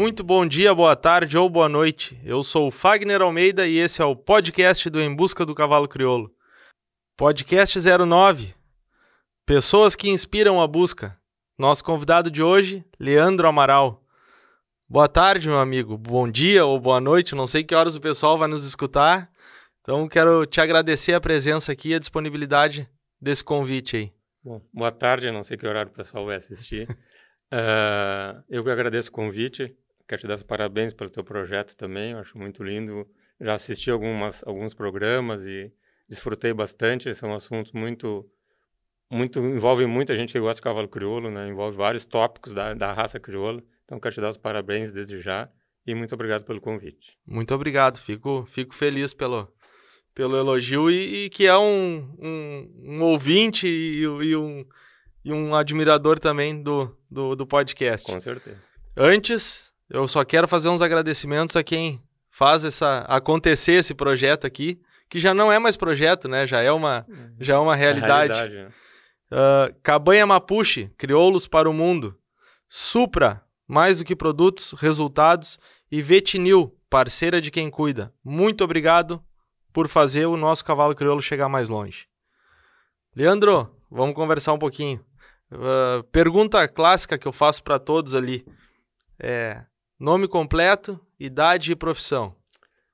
Muito bom dia, boa tarde ou boa noite. Eu sou o Fagner Almeida e esse é o podcast do Em Busca do Cavalo Crioulo. Podcast 09. Pessoas que inspiram a busca. Nosso convidado de hoje, Leandro Amaral. Boa tarde, meu amigo. Bom dia ou boa noite. Não sei que horas o pessoal vai nos escutar. Então, quero te agradecer a presença aqui e a disponibilidade desse convite aí. Bom, boa tarde. Não sei que horário o pessoal vai assistir. uh, eu que agradeço o convite. Quero te dar os parabéns pelo teu projeto também. Eu acho muito lindo. Já assisti algumas, alguns programas e desfrutei bastante. São assuntos muito muito envolve muita gente que gosta de cavalo crioulo, né? Envolve vários tópicos da, da raça crioula. Então quero te dar os parabéns desde já e muito obrigado pelo convite. Muito obrigado. Fico fico feliz pelo pelo elogio e, e que é um, um, um ouvinte e, e, um e um admirador também do, do, do podcast. Com certeza. Antes, eu só quero fazer uns agradecimentos a quem faz essa acontecer esse projeto aqui, que já não é mais projeto, né? Já é uma, uhum. já é uma realidade. É realidade né? Uh, Cabanha Mapuche, crioulos para o mundo. Supra, mais do que produtos, resultados. E Vetinil, parceira de quem cuida. Muito obrigado por fazer o nosso cavalo crioulo chegar mais longe. Leandro, vamos conversar um pouquinho. Uh, pergunta clássica que eu faço para todos ali é nome completo, idade e profissão.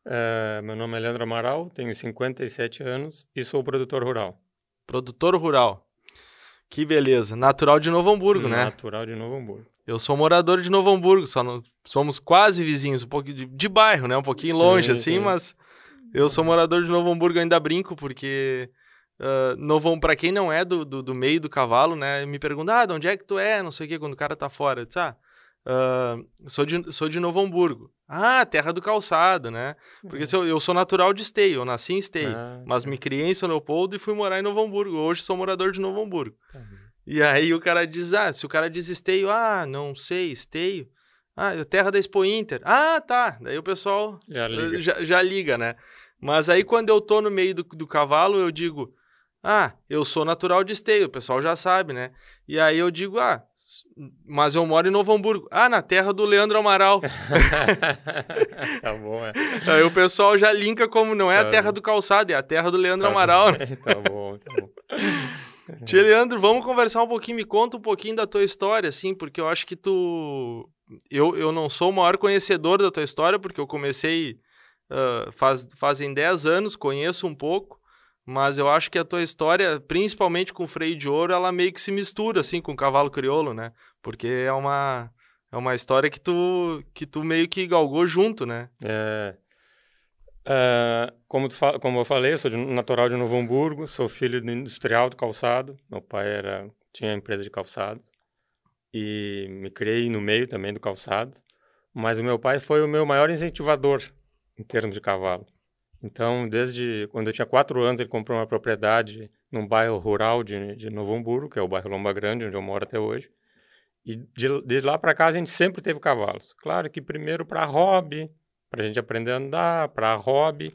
Uh, meu nome é Leandro Amaral, tenho 57 anos e sou produtor rural. Produtor rural. Que beleza. Natural de Novo Hamburgo, Natural né? Natural de Novo Hamburgo. Eu sou morador de Novo Hamburgo, só não, somos quase vizinhos, um pouco de, de bairro, né? Um pouquinho sim, longe, assim, sim. mas eu sou morador de Novo Hamburgo, ainda brinco, porque uh, Novo para quem não é do, do, do, meio do cavalo, né? Me pergunta, ah, de onde é que tu é? Não sei o que, quando o cara tá fora. Eu disse, ah, Uh, sou, de, sou de Novo Hamburgo. Ah, terra do calçado, né? Porque uhum. eu, eu sou natural de Esteio, eu nasci em Esteio, ah, mas tá. me criei em São Leopoldo e fui morar em Novo Hamburgo. Hoje sou morador de Novo Hamburgo. Uhum. E aí o cara diz, ah, se o cara diz Esteio, ah, não sei, Esteio. Ah, é terra da Expo Inter. Ah, tá. Daí o pessoal já liga, já, já liga né? Mas aí quando eu tô no meio do, do cavalo, eu digo, ah, eu sou natural de Esteio, o pessoal já sabe, né? E aí eu digo, ah, mas eu moro em Novo Hamburgo. Ah, na terra do Leandro Amaral. tá bom, é. Aí o pessoal já linka como não é tá a terra bom. do calçado, é a terra do Leandro tá Amaral. Bom. tá bom, tá bom. Tia Leandro, vamos conversar um pouquinho, me conta um pouquinho da tua história, assim, porque eu acho que tu... Eu, eu não sou o maior conhecedor da tua história, porque eu comecei uh, faz, fazem 10 anos, conheço um pouco, mas eu acho que a tua história, principalmente com o freio de ouro, ela meio que se mistura assim com o cavalo crioulo, né? Porque é uma é uma história que tu que tu meio que galgou junto, né? É, é como, tu, como eu falei, eu sou de, natural de Novo Hamburgo, sou filho do industrial do calçado. Meu pai era tinha empresa de calçado e me criei no meio também do calçado. Mas o meu pai foi o meu maior incentivador em termos de cavalo. Então, desde quando eu tinha quatro anos, ele comprou uma propriedade num bairro rural de, de Novo Hamburgo, que é o bairro Lomba Grande, onde eu moro até hoje. E de, lá para cá a gente sempre teve cavalos. Claro que primeiro para hobby, para a gente aprender a andar, para hobby.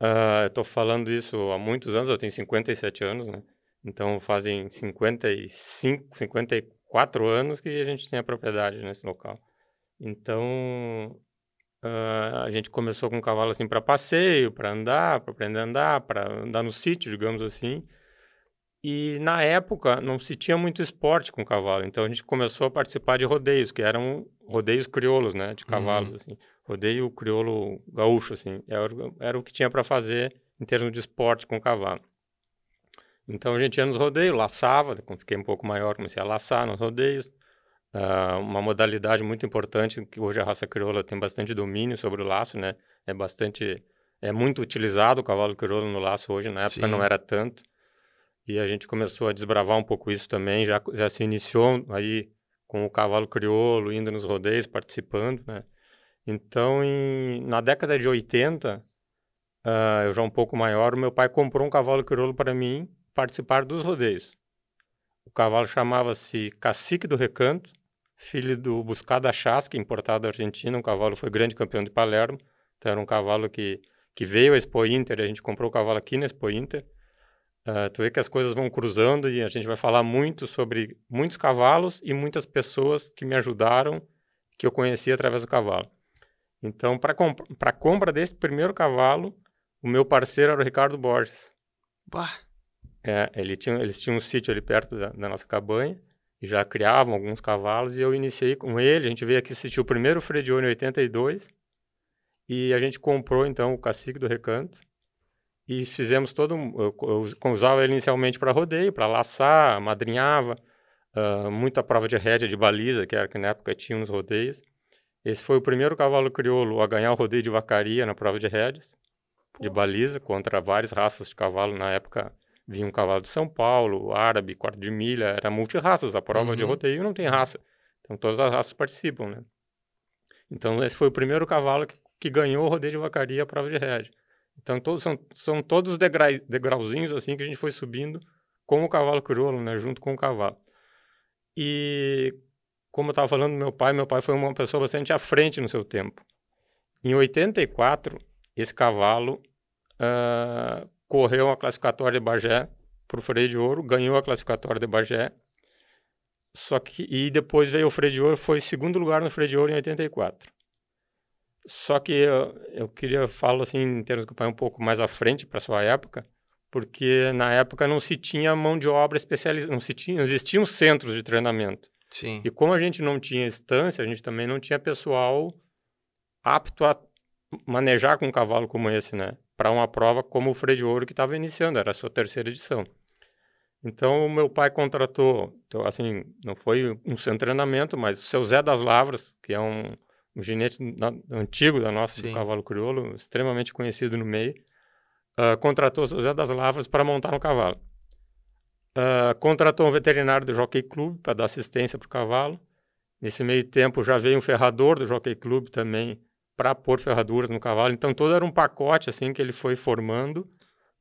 Uh, eu estou falando isso há muitos anos, eu tenho 57 anos, né? Então fazem 55, 54 anos que a gente tem a propriedade nesse local. Então, Uh, a gente começou com um cavalo assim para passeio, para andar, para aprender a andar, para andar no sítio, digamos assim. E na época não se tinha muito esporte com cavalo, então a gente começou a participar de rodeios, que eram rodeios crioulos, né, de cavalos, uhum. assim. Rodeio crioulo gaúcho, assim, era, era o que tinha para fazer em termos de esporte com cavalo. Então a gente ia nos rodeios, laçava, quando fiquei um pouco maior comecei a laçar nos rodeios, Uh, uma modalidade muito importante que hoje a raça crioula tem bastante domínio sobre o laço, né? É bastante, é muito utilizado o cavalo crioulo no laço hoje, na época Sim. não era tanto. E a gente começou a desbravar um pouco isso também, já, já se iniciou aí com o cavalo crioulo, indo nos rodeios, participando, né? Então, em, na década de 80, uh, ah, eu já um pouco maior, meu pai comprou um cavalo crioulo para mim participar dos rodeios. O cavalo chamava-se Cacique do Recanto, filho do Buscada Chasca, importado da Argentina. Um cavalo foi grande campeão de Palermo. Então era um cavalo que, que veio à Expo Inter. A gente comprou o cavalo aqui na Expo Inter. Uh, tu vê que as coisas vão cruzando e a gente vai falar muito sobre muitos cavalos e muitas pessoas que me ajudaram, que eu conhecia através do cavalo. Então, para comp a compra desse primeiro cavalo, o meu parceiro era o Ricardo Borges. Bah. É, ele tinha, eles tinham um sítio ali perto da, da, nossa cabanha já criavam alguns cavalos e eu iniciei com ele. A gente veio aqui assistir o primeiro Fredione em 82 e a gente comprou então o cacique do recanto e fizemos todo. Eu, eu usava ele inicialmente para rodeio, para laçar, madrinhava, uh, muita prova de rédea de baliza, que era que na época tinha uns rodeios. Esse foi o primeiro cavalo crioulo a ganhar o rodeio de vacaria na prova de rédeas, de baliza, contra várias raças de cavalo. Na época vinha um cavalo de São Paulo, árabe, quarto de milha, era multirraças. A prova uhum. de rodeio não tem raça. Então todas as raças participam, né? Então esse foi o primeiro cavalo que, que ganhou o rodeio de vacaria, a prova de rédea. Então todos, são, são todos degra, degrauzinhos assim que a gente foi subindo com o cavalo crioulo, né? Junto com o cavalo. E como eu estava falando do meu pai, meu pai foi uma pessoa bastante à frente no seu tempo. Em 84, esse cavalo uh, correu a classificatória de Bagé para o freio de ouro, ganhou a classificatória de Bagé. Só que e depois veio o freio de ouro, foi segundo lugar no freio de ouro em 84. Só que eu, eu queria falar assim em termos do pai um pouco mais à frente para sua época, porque na época não se tinha mão de obra especializada, não se tinha, não existiam centros de treinamento. Sim. E como a gente não tinha instância, a gente também não tinha pessoal apto a manejar com um cavalo como esse, né? Para uma prova como o Freio de Ouro que estava iniciando, era a sua terceira edição. Então, o meu pai contratou, então, assim, não foi um sem treinamento, mas o seu Zé das Lavras, que é um, um ginete na, antigo da nossa, Sim. do cavalo crioulo, extremamente conhecido no meio, uh, contratou o seu Zé das Lavras para montar no cavalo. Uh, contratou um veterinário do Jockey Club para dar assistência para o cavalo. Nesse meio tempo já veio um ferrador do Jockey Club também para pôr ferraduras no cavalo. Então todo era um pacote assim que ele foi formando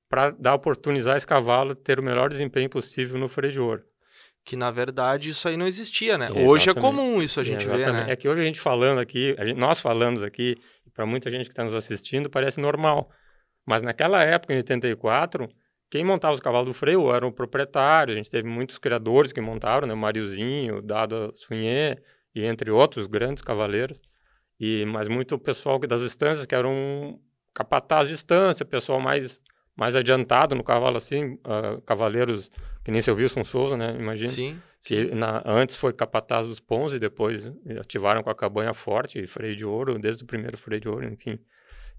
para dar oportunizar esse cavalo ter o melhor desempenho possível no freio de ouro. Que na verdade isso aí não existia, né? Hoje é comum isso a gente ver, né? É que hoje a gente falando aqui, gente, nós falando aqui, para muita gente que está nos assistindo, parece normal. Mas naquela época, em 84, quem montava os cavalos do freio era o proprietário, a gente teve muitos criadores que montaram, né? O Mariozinho, o Dado Sunhê, e entre outros grandes cavaleiros. E, mas muito pessoal das estâncias que eram capataz de estância, pessoal mais, mais adiantado no cavalo, assim, uh, cavaleiros que nem seu Wilson Souza, né? Imagina. Sim. Que na, antes foi capataz dos Pons e depois ativaram com a cabanha forte, freio de ouro, desde o primeiro freio de ouro, enfim.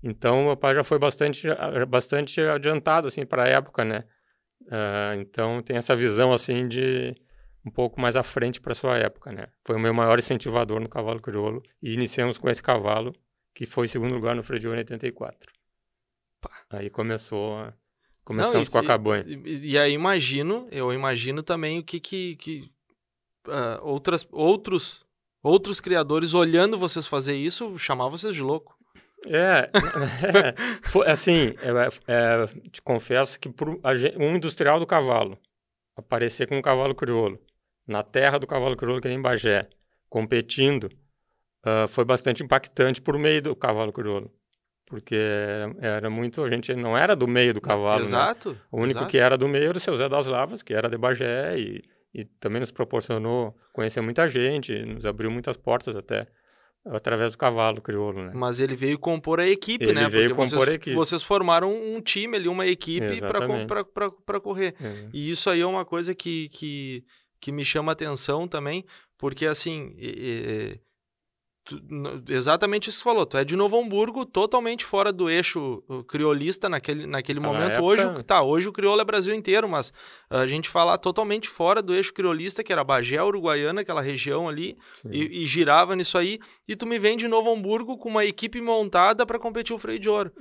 Então, meu pai já foi bastante, bastante adiantado, assim, para a época, né? Uh, então, tem essa visão, assim, de um pouco mais à frente para sua época, né? Foi o meu maior incentivador no cavalo crioulo e iniciamos com esse cavalo, que foi segundo lugar no freio de 84. Pá. Aí começou a... Começamos Não, e, com a cabanha. E, e, aí imagino, eu imagino também o que que, que uh, outras, outros outros criadores olhando vocês fazer isso, chamavam vocês de louco. É, é foi, assim, é, é, te confesso que por, um industrial do cavalo aparecer com um cavalo crioulo na terra do cavalo crioulo, que nem Bagé, competindo, uh, foi bastante impactante por meio do cavalo crioulo. Porque era, era, muito. A gente não era do meio do cavalo. Né? Exato. Né? O único exato. que era do meio era o seu Zé das Lavas, que era de Bagé, e, e também nos proporcionou conhecer muita gente, nos abriu muitas portas até através do cavalo crioulo, né? Mas ele veio compor a equipe, ele né? Veio Porque compor vocês, a equipe. Vocês formaram um time ali, uma equipe para correr. É. E isso aí é uma coisa que, que, que me chama atenção também, porque assim, Tu, exatamente isso que você falou. Tu é de Novo Hamburgo, totalmente fora do eixo criolista naquele, naquele momento. Época... Hoje, tá, hoje o crioulo é Brasil inteiro, mas a gente fala totalmente fora do eixo criolista, que era Bagé, Uruguaiana, aquela região ali, e, e, girava nisso aí. E tu me vem de Novo Hamburgo com uma equipe montada para competir o freio de ouro.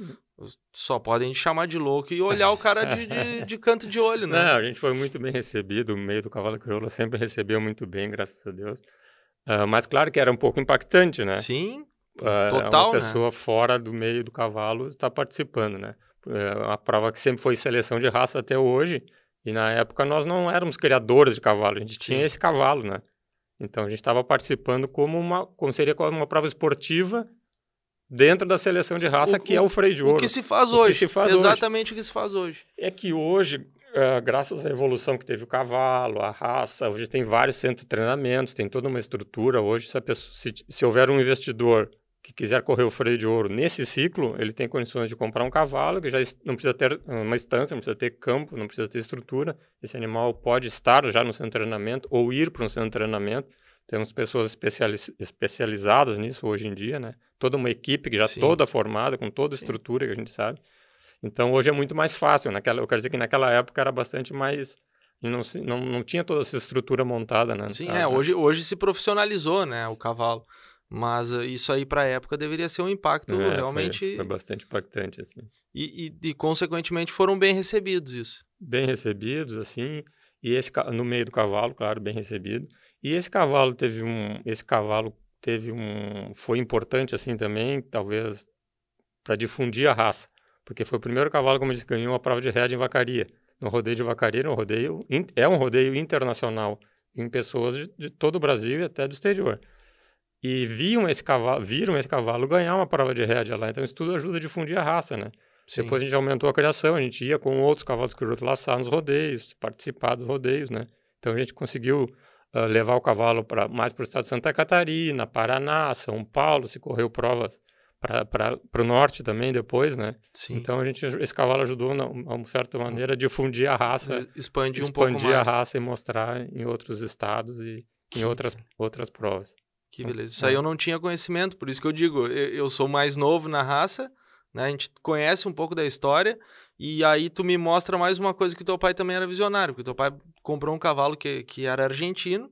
Só podem chamar de louco e olhar o cara de, de, de, canto de olho, né? Não, a gente foi muito bem recebido, o meio do cavalo crioulo sempre recebeu muito bem, graças a Deus. Uh, mas claro que era um pouco impactante, né? Sim, uh, total, Uma pessoa né? fora do meio do cavalo está participando, né? É uma prova que sempre foi seleção de raça até hoje. E na época nós não éramos criadores de cavalo, a gente tinha Sim. esse cavalo, né? Então a gente estava participando como uma, como seria uma prova esportiva dentro da seleção de raça, o, que é o freio de ouro. O que se faz o hoje. Se faz Exatamente hoje. o que se faz hoje. É que hoje uh, graças à evolução que teve o cavalo, a raça, hoje tem vários centros de treinamentos, tem toda uma estrutura. Hoje, se, pessoa, se, se houver um investidor que quiser correr o freio de ouro nesse ciclo, ele tem condições de comprar um cavalo que já não precisa ter uma estância, não precisa ter campo, não precisa ter estrutura. Esse animal pode estar já no centro de treinamento ou ir para um centro de treinamento. Temos pessoas especializ especializadas nisso hoje em dia, né? Toda uma equipe que já Sim. toda formada, com toda a estrutura Sim. que a gente sabe. Então, hoje é muito mais fácil. Naquela, eu quero dizer que naquela época era bastante mais... Não, não, não tinha toda essa estrutura montada, né? Sim, caso, é. Né? Hoje, hoje se profissionalizou, né? O cavalo. Mas uh, isso aí para a época deveria ser um impacto é, realmente. Foi, foi, bastante impactante, assim. E, e, e, consequentemente, foram bem recebidos isso. Bem recebidos, assim. E esse no meio do cavalo, claro, bem recebido. E esse cavalo teve um. Esse cavalo teve um. Foi importante, assim, também, talvez, para difundir a raça. Porque foi o primeiro cavalo, como eu disse, ganhou a prova de rédea em vacaria. No rodeio de vacaria, um rodeio, é um rodeio internacional, em pessoas de, de todo o Brasil e até do exterior e viam esse cavalo, viram esse cavalo ganhar uma prova de rédea lá. Então isso tudo ajuda a difundir a raça, né? Sim. Depois a gente aumentou a criação, a gente ia com outros cavalos crioulos laçar nos rodeios, participar dos rodeios, né? Então a gente conseguiu uh, levar o cavalo para mais para o estado de Santa Catarina, Paraná, São Paulo, se correu provas para o norte também depois, né? Sim. Então a gente esse cavalo ajudou de uma certa maneira a difundir a raça, expandir um pouco mais. a raça e mostrar em outros estados e em outras outras provas. Que beleza. Isso aí eu não tinha conhecimento, por isso que eu digo, eu, eu sou mais novo na raça, né? A gente conhece um pouco da história e aí tu me mostra mais uma coisa que teu pai também era visionário, porque teu pai comprou um cavalo que, que era argentino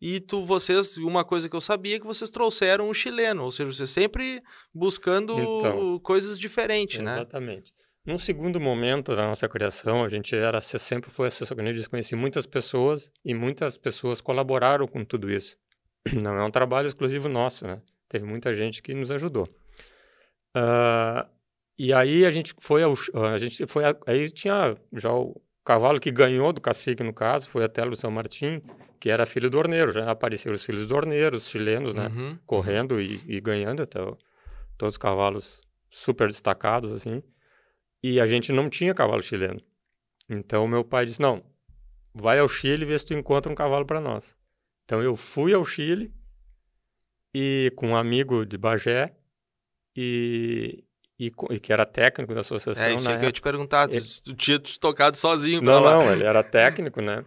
e tu vocês uma coisa que eu sabia é que vocês trouxeram um chileno, ou seja, você sempre buscando então, coisas diferentes, exatamente. né? Exatamente. Num segundo momento da nossa criação, a gente era sempre foi assessor, a gente conhecia muitas pessoas e muitas pessoas colaboraram com tudo isso. Não é um trabalho exclusivo nosso, né? Teve muita gente que nos ajudou. Uh, e aí a gente foi ao, a gente foi aí tinha já o cavalo que ganhou do cacique no caso foi até o São Martim, que era filho do orneiro, já apareceram os filhos do orneiro, os chilenos, né, uhum, uhum. correndo e, e, ganhando até o, todos os cavalos super destacados assim. E a gente não tinha cavalo chileno. Então meu pai disse: "Não, vai ao Chile e vê se tu encontra um cavalo para nós". Então eu fui ao Chile e com um amigo de Bagé e, e, e que era técnico da associação. É isso que eu ia te perguntar, ele... tu tinha tocado sozinho Não, lá. não, ele era técnico, né?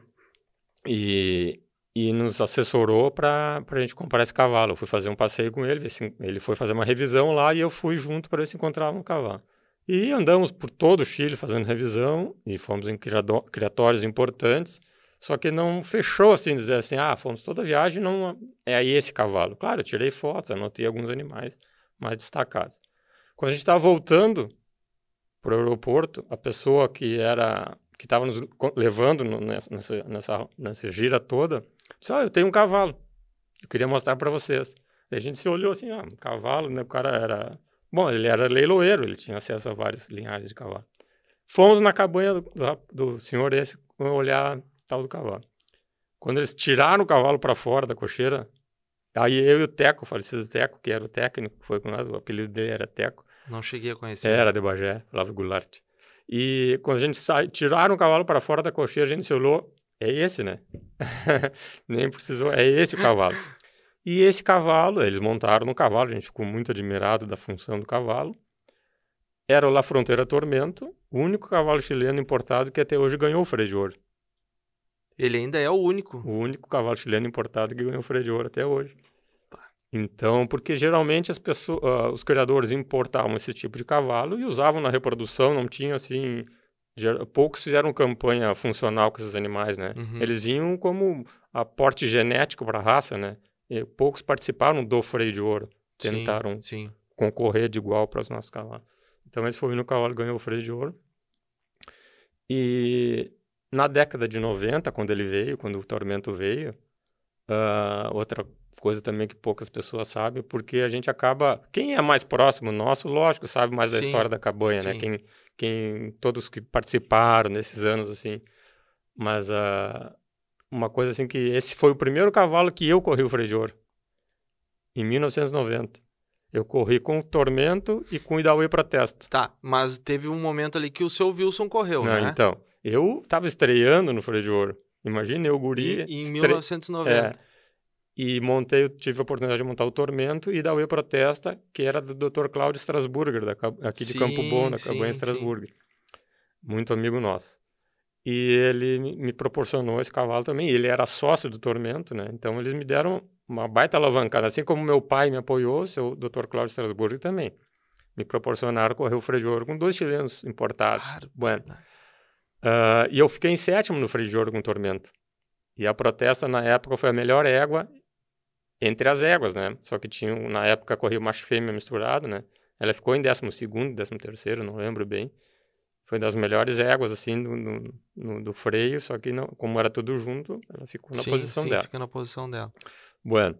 E, e nos assessorou para a gente comprar esse cavalo. Eu fui fazer um passeio com ele, ele foi fazer uma revisão lá e eu fui junto para ver se encontrava um cavalo. E andamos por todo o Chile fazendo revisão e fomos em criatórios importantes só que não fechou assim, dizer assim, ah, fomos toda a viagem, não é aí esse cavalo. Claro, eu tirei fotos, anotei alguns animais mais destacados. Quando a gente estava voltando para o aeroporto, a pessoa que era que estava nos levando nessa, nessa, nessa gira toda, disse, ah, eu tenho um cavalo, eu queria mostrar para vocês. E a gente se olhou assim, ah, um cavalo, né? O cara era... Bom, ele era leiloeiro, ele tinha acesso a várias linhagens de cavalo. Fomos na cabanha do, do senhor esse olhar tal do cavalo. Quando eles tiraram o cavalo para fora da cocheira, aí eu e o Teco, o falecido Teco, que era o técnico, foi com nós, o apelido dele era Teco. Não cheguei a conhecer. Era de Bagé, Flávio Goulart. E quando a gente sai, tiraram o cavalo para fora da cocheira, a gente se olhou, é esse, né? Nem precisou, é esse o cavalo. E esse cavalo, eles montaram no cavalo, a gente ficou muito admirado da função do cavalo. Era o La Fronteira Tormento, o único cavalo chileno importado que até hoje ganhou o freio de ouro. Ele ainda é o único. O único cavalo chileno importado que ganhou freio de ouro até hoje. Então, porque geralmente as pessoas, uh, os criadores importavam esse tipo de cavalo e usavam na reprodução, não tinha assim. Poucos fizeram campanha funcional com esses animais, né? Uhum. Eles vinham como aporte genético para a raça, né? E poucos participaram do freio de ouro, tentaram sim, sim. concorrer de igual para os nossos cavalos. Então, esse foi no cavalo ganhou o freio de ouro. E na década de 90, quando ele veio, quando o Tormento veio, uh, outra coisa também que poucas pessoas sabem, porque a gente acaba... Quem é mais próximo nosso, lógico, sabe mais sim, da história da cabanha, né? sim. né? Quem, quem, todos que participaram nesses anos, assim. Mas uh, uma coisa assim que... Esse foi o primeiro cavalo que eu corri o freio de ouro. Em 1990. Eu corri com o Tormento e com o Idauê para testa. Tá, mas teve um momento ali que o seu Wilson correu, Não, né? Então, Eu estava estreando no Freio de Ouro. Imagina eu, guri. Em, em estre... 1990. É, e montei, tive a oportunidade de montar o Tormento e da UE Protesta, que era do Dr. Cláudio Strasburger, da, aqui de Campo Bom, da Cabanha Strasburger. Muito amigo nosso. E ele me proporcionou esse cavalo também. Ele era sócio do Tormento, né? Então eles me deram uma baita alavancada. Assim como meu pai me apoiou, seu Dr. Cláudio Strasburger também. Me proporcionaram correr o freio de ouro com dois chilenos importados. Claro. Bueno. Uh, e eu fiquei em sétimo no freio de ouro com o Tormento. E a protesta na época foi a melhor égua entre as éguas, né? Só que tinha, na época, corria macho fêmea misturado, né? Ela ficou em 12 segundo, 13 terceiro, não lembro bem. Foi das melhores éguas, assim, do, do, no, do freio, só que não, como era tudo junto, ela ficou na sim, posição sim, dela. fica na posição dela. Bueno.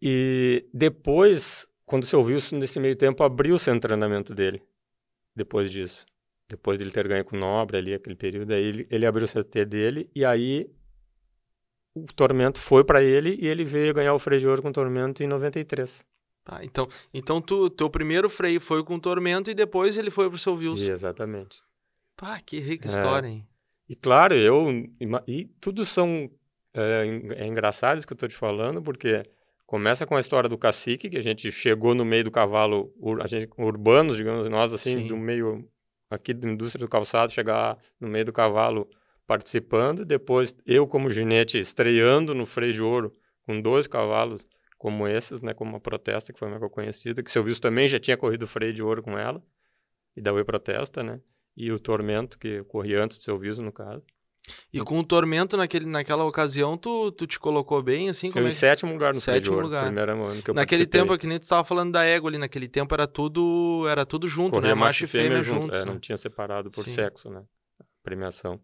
E depois, quando você ouviu isso nesse meio tempo, abriu-se o treinamento dele, depois disso. Depois dele ter ganho com o Nobre ali, aquele período, aí ele, ele abriu o CT dele, e aí o Tormento foi para ele e ele veio ganhar o freio de ouro com o Tormento em 93. Tá, então, então tu, teu primeiro freio foi com o Tormento e depois ele foi pro seu Wilson. Exatamente. Pá, que rica é. história, hein? E claro, eu. E tudo são. É, é engraçado isso que eu tô te falando, porque começa com a história do cacique, que a gente chegou no meio do cavalo, a gente, urbanos, digamos nós, assim, Sim. do meio aqui da indústria do calçado, chegar no meio do cavalo participando, depois eu como ginete estreando no freio de ouro com dois cavalos como esses, né, como uma protesta que foi uma conhecida, que seu Wilson também já tinha corrido freio de ouro com ela, e da Oi Protesta, né, e o Tormento, que corria antes do seu Wilson, no caso. E com o Tormento naquele, naquela ocasião, tu, tu te colocou bem, assim? Como eu é? em sétimo lugar no sétimo ouro, lugar. primeiro ano que eu Naquele participei. tempo, que nem tu estava falando da égua ali, naquele tempo era tudo, era tudo junto, Corria né? Macho e fêmea, juntos. junto, é, né? não tinha separado por Sim. sexo, né, a premiação.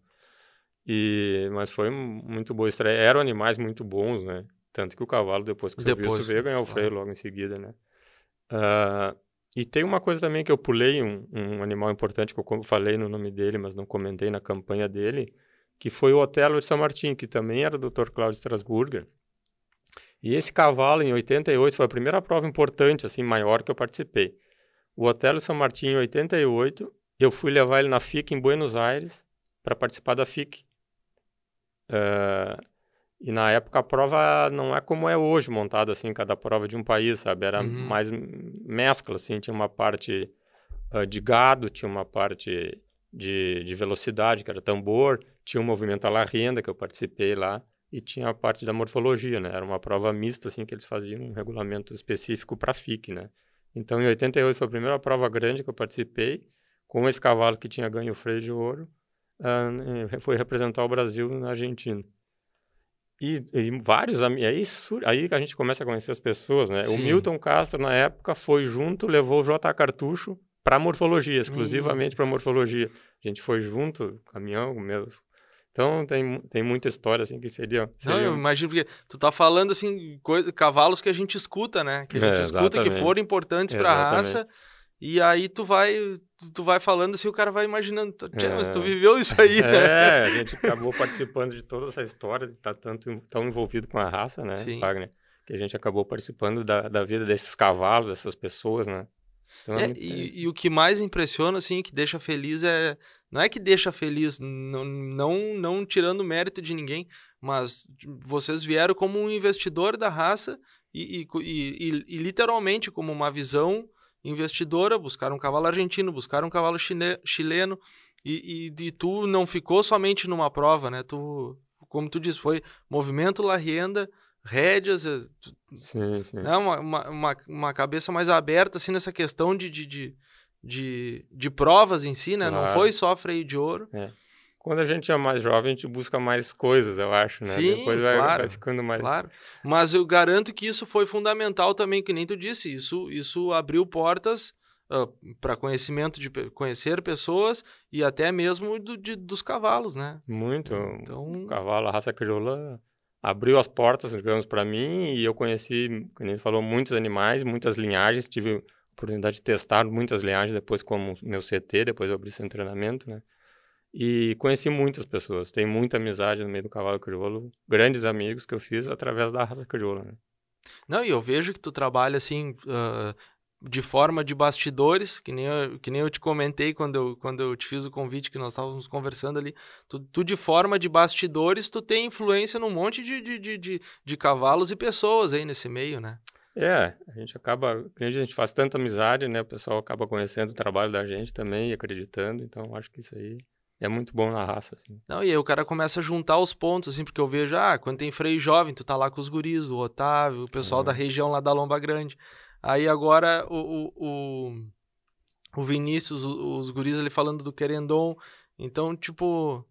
E, mas foi muito boa estreia. Eram animais muito bons, né? Tanto que o cavalo, depois que Depois, depois, veio ganhar o freio logo em seguida, né? Uh, e tem uma coisa também que eu pulei, um, um, animal importante que eu falei no nome dele, mas não comentei na campanha dele, que foi o Otelo de São Martin, que também era do Dr. Cláudio Strasburger. E esse cavalo, em 88, foi a primeira prova importante, assim, maior que eu participei. O Otelo de São Martin, em 88, eu fui levar ele na FIC em Buenos Aires para participar da FIC. Uh, e na época a prova não é como é hoje, montada assim, cada prova de um país, sabe? Era Uhum. mais mescla, assim, tinha uma parte uh, de gado, tinha uma parte de, de velocidade, que era tambor, tinha um movimento à la renda, que eu participei lá, e tinha a parte da morfologia, né? Era uma prova mista, assim, que eles faziam um regulamento específico para FIC, né? Então, em 88 foi a primeira prova grande que eu participei, com esse cavalo que tinha ganho o freio de ouro, uh, foi representar o Brasil na Argentina. E, e vários aí, aí que a gente começa a conhecer as pessoas, né? Sim. O Milton Castro, na época, foi junto, levou o J. Cartucho para morfologia, exclusivamente para morfologia. A gente foi junto, caminhão mesmo. Então tem, tem muita história assim que seria, seria... Não, eu imagino porque tu tá falando assim, coisa, cavalos que a gente escuta, né? Que a gente É, escuta que foram importantes para a raça. E aí tu vai, tu, vai falando assim, o cara vai imaginando, "Tchê, mas tu É. viveu isso aí, né? É, a gente acabou participando de toda essa história, de estar tanto, tão envolvido com a raça, né, Sim. Wagner? Que a gente acabou participando da, da vida desses cavalos, dessas pessoas, né? Então, É, muito- e, e o que mais impressiona, assim, que deixa feliz é. Não é que deixa feliz, não, não, não tirando mérito de ninguém, mas vocês vieram como um investidor da raça e, e- e- e literalmente como uma visão investidora, buscaram um cavalo argentino, buscaram um cavalo chine- chileno, e, e, e tu não ficou somente numa prova, né? Tu, como tu disse, foi movimento La Rienda, rédeas, é, Sim, sim. né? uma, uma, uma, cabeça mais aberta assim nessa questão de, de, de, de, de provas em si, né? Não Claro. foi só freio de ouro. Quando a gente é mais jovem, a gente busca mais coisas, eu acho, né? Sim, Depois vai, claro, vai ficando mais... Claro. Mas eu garanto que isso foi fundamental também, que nem tu disse. Isso, isso abriu portas para conhecimento de conhecer pessoas e até mesmo do, de, dos cavalos, né? Muito. Então, O cavalo, a raça crioula, abriu as portas, digamos, para mim e eu conheci, como ele falou, muitos animais, muitas linhagens. Tive a oportunidade de testar muitas linhagens depois como meu CT, depois eu abri esse treinamento, né? E conheci muitas pessoas. Tenho muita amizade no meio do cavalo crioulo, grandes amigos que eu fiz através da raça crioula, né? Não, e eu vejo que tu trabalha assim, ah, de forma de bastidores, que nem eu, que nem eu te comentei quando eu, quando eu te fiz o convite que nós estávamos conversando ali, tu, tu de forma de bastidores, tu tem influência num monte de, de, de, de, de cavalos e pessoas aí nesse meio, né? É, a gente acaba, a gente faz tanta amizade, né? O pessoal acaba conhecendo o trabalho da gente também e acreditando, então acho que isso aí é muito bom na raça, assim. Não, e aí o cara começa a juntar os pontos, assim, porque eu vejo, ah, quando tem freio jovem, tu tá lá com os guris, o Otávio, o pessoal uhum. da região lá da Lomba Grande. Aí agora o, o, o, Vinícius, os, os guris ali falando do Querendon. Então, tipo,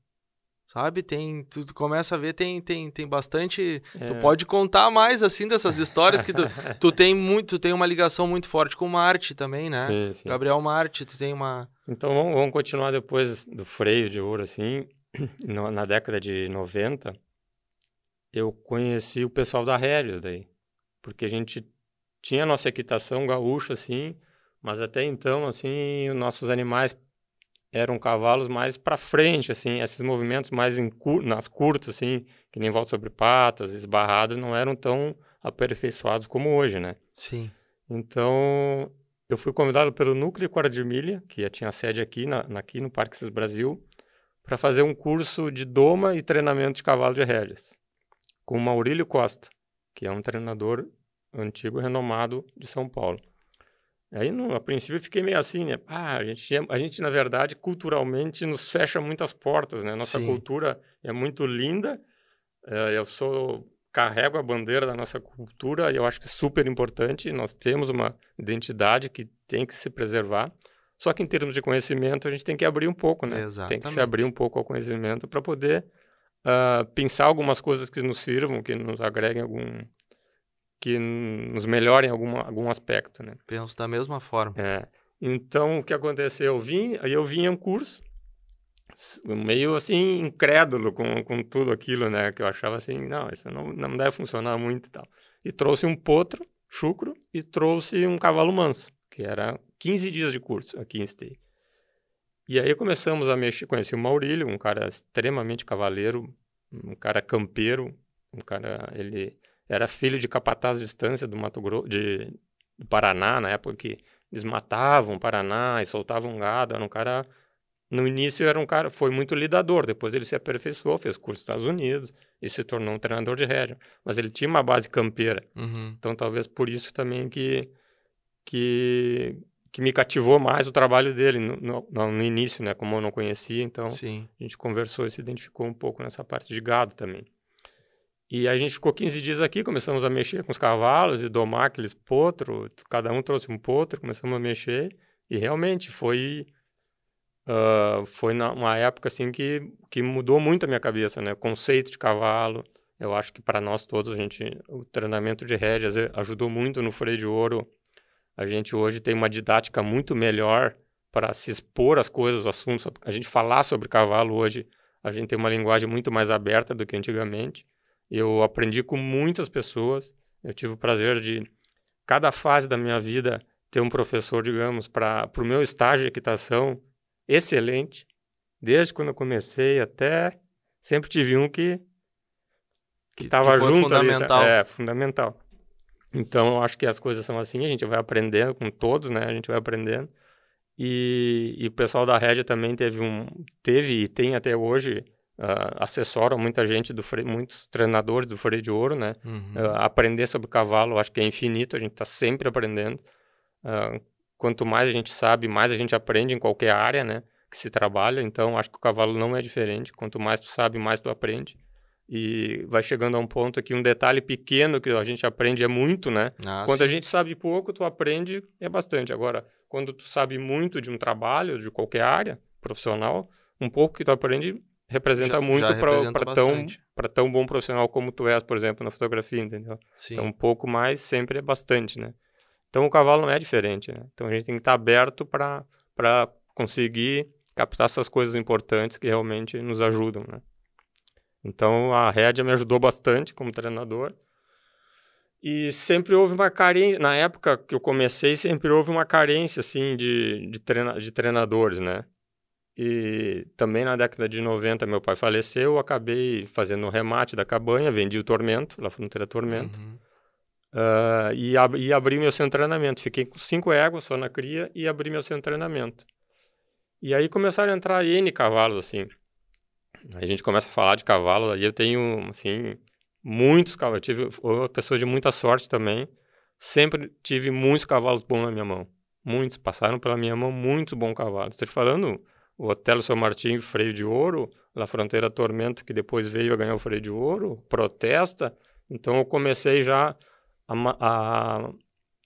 sabe, tem, tu, tu, começa a ver, tem, tem, tem bastante, é. tu pode contar mais, assim, dessas histórias que tu, tu tem muito, tu tem uma ligação muito forte com o Marte também, né? Sim, sim. Gabriel Marte, tu tem uma... Então, vamos, vamos continuar depois do freio de ouro, assim, no, na década de 90, eu conheci o pessoal da Helios daí, porque a gente tinha a nossa equitação gaúcha, assim, mas até então, assim, os nossos animais eram cavalos mais para frente, assim, esses movimentos mais cur nas curtas, assim, que nem volta sobre patas, esbarradas, não eram tão aperfeiçoados como hoje, né? Sim. Então, eu fui convidado pelo Núcleo Quadrimilha, que tinha sede aqui, na, aqui no Parque Cis Brasil, para fazer um curso de doma e treinamento de cavalo de rédeas, com o Maurílio Costa, que é um treinador antigo renomado de São Paulo. Aí, no, a princípio, eu fiquei meio assim, né? Ah, a gente, a gente, na verdade, culturalmente, nos fecha muitas portas, né? Nossa Sim. cultura é muito linda. É, eu sou carrego a bandeira da nossa cultura e eu acho que é super importante. Nós temos uma identidade que tem que se preservar. Só que em termos de conhecimento, a gente tem que abrir um pouco, né? Exatamente. Tem que se abrir um pouco ao conhecimento para poder uh, pensar algumas coisas que nos sirvam, que nos agreguem algum, que nos melhorem em algum, algum aspecto, né? Penso da mesma forma. É. Então, o que aconteceu? Eu vim, aí eu vim em um curso, meio assim, incrédulo com, com tudo aquilo, né? Que eu achava assim, não, isso não, não deve funcionar muito e tal. E trouxe um potro, chucro, e trouxe um cavalo manso, que era 15 dias de curso aqui em Stay. E aí começamos a mexer, conheci o Maurílio, um cara extremamente cavaleiro, um cara campeiro, um cara, ele era filho de capataz de estância do Mato Grosso, de, do Paraná, na época que eles matavam o Paraná e soltavam gado. Era um cara. No início era um cara, foi muito lidador, depois ele se aperfeiçoou, fez curso nos Estados Unidos e se tornou um treinador de rédea. Mas ele tinha uma base campeira. Uhum. Então talvez por isso também que, que, que me cativou mais o trabalho dele no, no, no início, né? Como eu não conhecia, então Sim. a gente conversou e se identificou um pouco nessa parte de gado também. E a gente ficou 15 dias aqui, começamos a mexer com os cavalos e domar aqueles potros, cada um trouxe um potro, começamos a mexer, e realmente foi uh, foi na, uma época assim que, que mudou muito a minha cabeça, né? O conceito de cavalo, eu acho que para nós todos, a gente, o treinamento de rédeas ajudou muito no freio de ouro. A gente hoje tem uma didática muito melhor para se expor às coisas, os assuntos. A gente falar sobre cavalo hoje, a gente tem uma linguagem muito mais aberta do que antigamente. Eu aprendi com muitas pessoas. Eu tive o prazer de, cada fase da minha vida, ter um professor, digamos, para o meu estágio de equitação excelente. Desde quando eu comecei até. Sempre tive um que que estava junto fundamental. ali. É, fundamental. Então, eu acho que as coisas são assim, a gente vai aprendendo com todos, né? A gente vai aprendendo. E, e o pessoal da Rédia também teve um. Teve e tem até hoje uh, assessoram muita gente do freio, muitos treinadores do freio de ouro, né? Uhum. Uh, aprender sobre cavalo, acho que é infinito, a gente está sempre aprendendo. Uh, quanto mais a gente sabe, mais a gente aprende em qualquer área, né? Que se trabalha. Então, acho que o cavalo não é diferente. Quanto mais tu sabe, mais tu aprende. E vai chegando a um ponto aqui, um detalhe pequeno que a gente aprende é muito, né? Ah, quando sim. a gente sabe pouco, tu aprende é bastante. Agora, quando tu sabe muito de um trabalho, de qualquer área profissional, um pouco que tu aprende representa já, muito para tão, tão bom profissional como tu és, por exemplo, na fotografia, entendeu? Sim. Então, um pouco mais sempre é bastante, né? Então, o cavalo não é diferente, né? Então, a gente tem que estar aberto para conseguir captar essas coisas importantes que realmente nos ajudam, né? Então, a rédea me ajudou bastante como treinador. E sempre houve uma carência, na época que eu comecei, sempre houve uma carência, assim, de, de, treina, de treinadores, né? E também na década de 90 meu pai faleceu, eu acabei fazendo o remate da cabanha, vendi o Tormento, La Fronteira Tormento. Uhum. Uh, e, ab e abri meu centro de treinamento. Fiquei com cinco éguas só na cria e abri meu centro de treinamento. E aí começaram a entrar N cavalos, assim. Aí a gente começa a falar de cavalos, aí eu tenho, assim, muitos cavalos. Eu tive uma pessoa de muita sorte também. Sempre tive muitos cavalos bons na minha mão. Muitos. Passaram pela minha mão muitos bons cavalos. Estou te falando, o Otelo São Martinho, freio de ouro, La Fronteira Tormento, que depois veio a ganhar o freio de ouro, Protesta. Então eu comecei já a,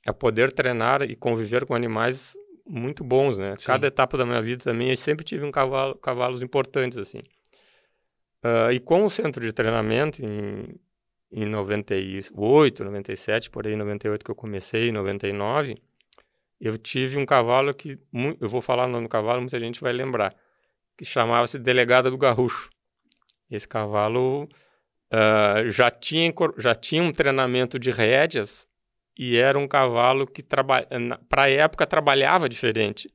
a, poder treinar e conviver com animais muito bons, né? Sim. Cada etapa da minha vida também eu sempre tive um cavalo, cavalos importantes assim. Uh, e com o centro de treinamento em, em 98, 97, por aí 98 que eu comecei, em 99, eu tive um cavalo que eu vou falar o nome do cavalo, muita gente vai lembrar, que chamava-se Delegada do Garrucho. Esse cavalo Uh, já, tinha, já tinha um treinamento de rédeas e era um cavalo que, para a época, trabalhava diferente.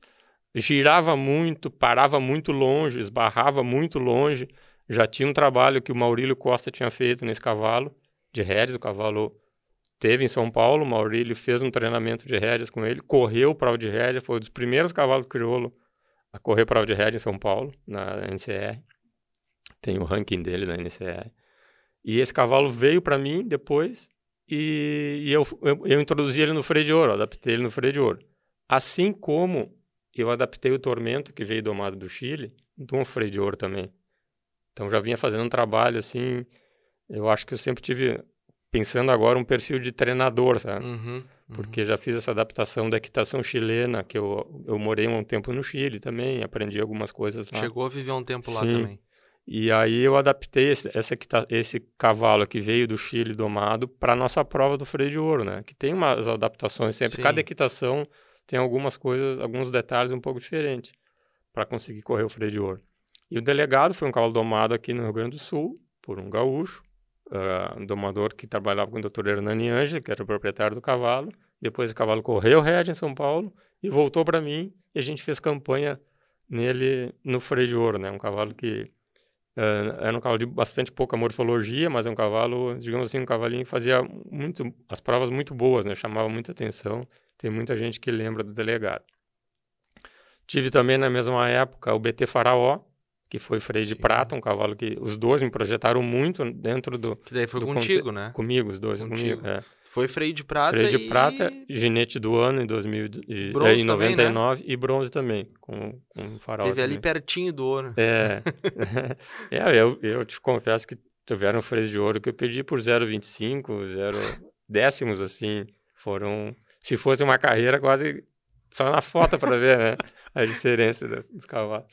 Girava muito, parava muito longe, esbarrava muito longe. Já tinha um trabalho que o Maurílio Costa tinha feito nesse cavalo, de rédeas. O cavalo teve em São Paulo, o Maurílio fez um treinamento de rédeas com ele, correu para de rédea, foi um dos primeiros cavalos crioulo a correr para de rédea em São Paulo, na NCR. Tem o ranking dele na NCR. E esse cavalo veio para mim depois e, e eu, eu, eu, introduzi ele no freio de ouro, adaptei ele no freio de ouro. Assim como eu adaptei o Tormento, que veio domado do Chile, um freio de ouro também. Então já vinha fazendo um trabalho assim. Eu acho que eu sempre tive, pensando agora, um perfil de treinador, sabe? Uhum, uhum. Porque já fiz essa adaptação da equitação chilena, que eu, eu morei um tempo no Chile também, aprendi algumas coisas lá. Chegou a viver um tempo Sim. lá também. E aí eu adaptei esse, essa, esse cavalo que veio do Chile domado para a nossa prova do freio de ouro, né? Que tem umas adaptações sempre. Sim. Cada equitação tem algumas coisas, alguns detalhes um pouco diferentes para conseguir correr o freio de ouro. E o delegado foi um cavalo domado aqui no Rio Grande do Sul por um gaúcho, uh, um domador que trabalhava com o Dr. Hernani Ângelo, que era o proprietário do cavalo. Depois o cavalo correu rédea em São Paulo e voltou para mim e a gente fez campanha nele no freio de ouro, né? Um cavalo que Uh, era um cavalo de bastante pouca morfologia, mas é um cavalo, digamos assim, um cavalinho que fazia muito, as provas muito boas, né? Chamava muita atenção. Tem muita gente que lembra do delegado. Tive também na mesma época o BT Faraó, que foi freio Sim. de prata, um cavalo que os dois me projetaram muito dentro do. Que daí foi contigo, né? Comigo, os dois, contigo. comigo. É. Foi freio de prata. Freio de e... prata, ginete do ano em 2000 e, bronze é, em 99 também, né? e bronze também, com, com farol. Teve também. ali pertinho do ouro. É. é eu, eu te confesso que tiveram freios de ouro que eu pedi por 0,25, 0 décimos, assim. Foram. Se fosse uma carreira, quase só na foto para ver, né? A diferença dos, dos cavalos.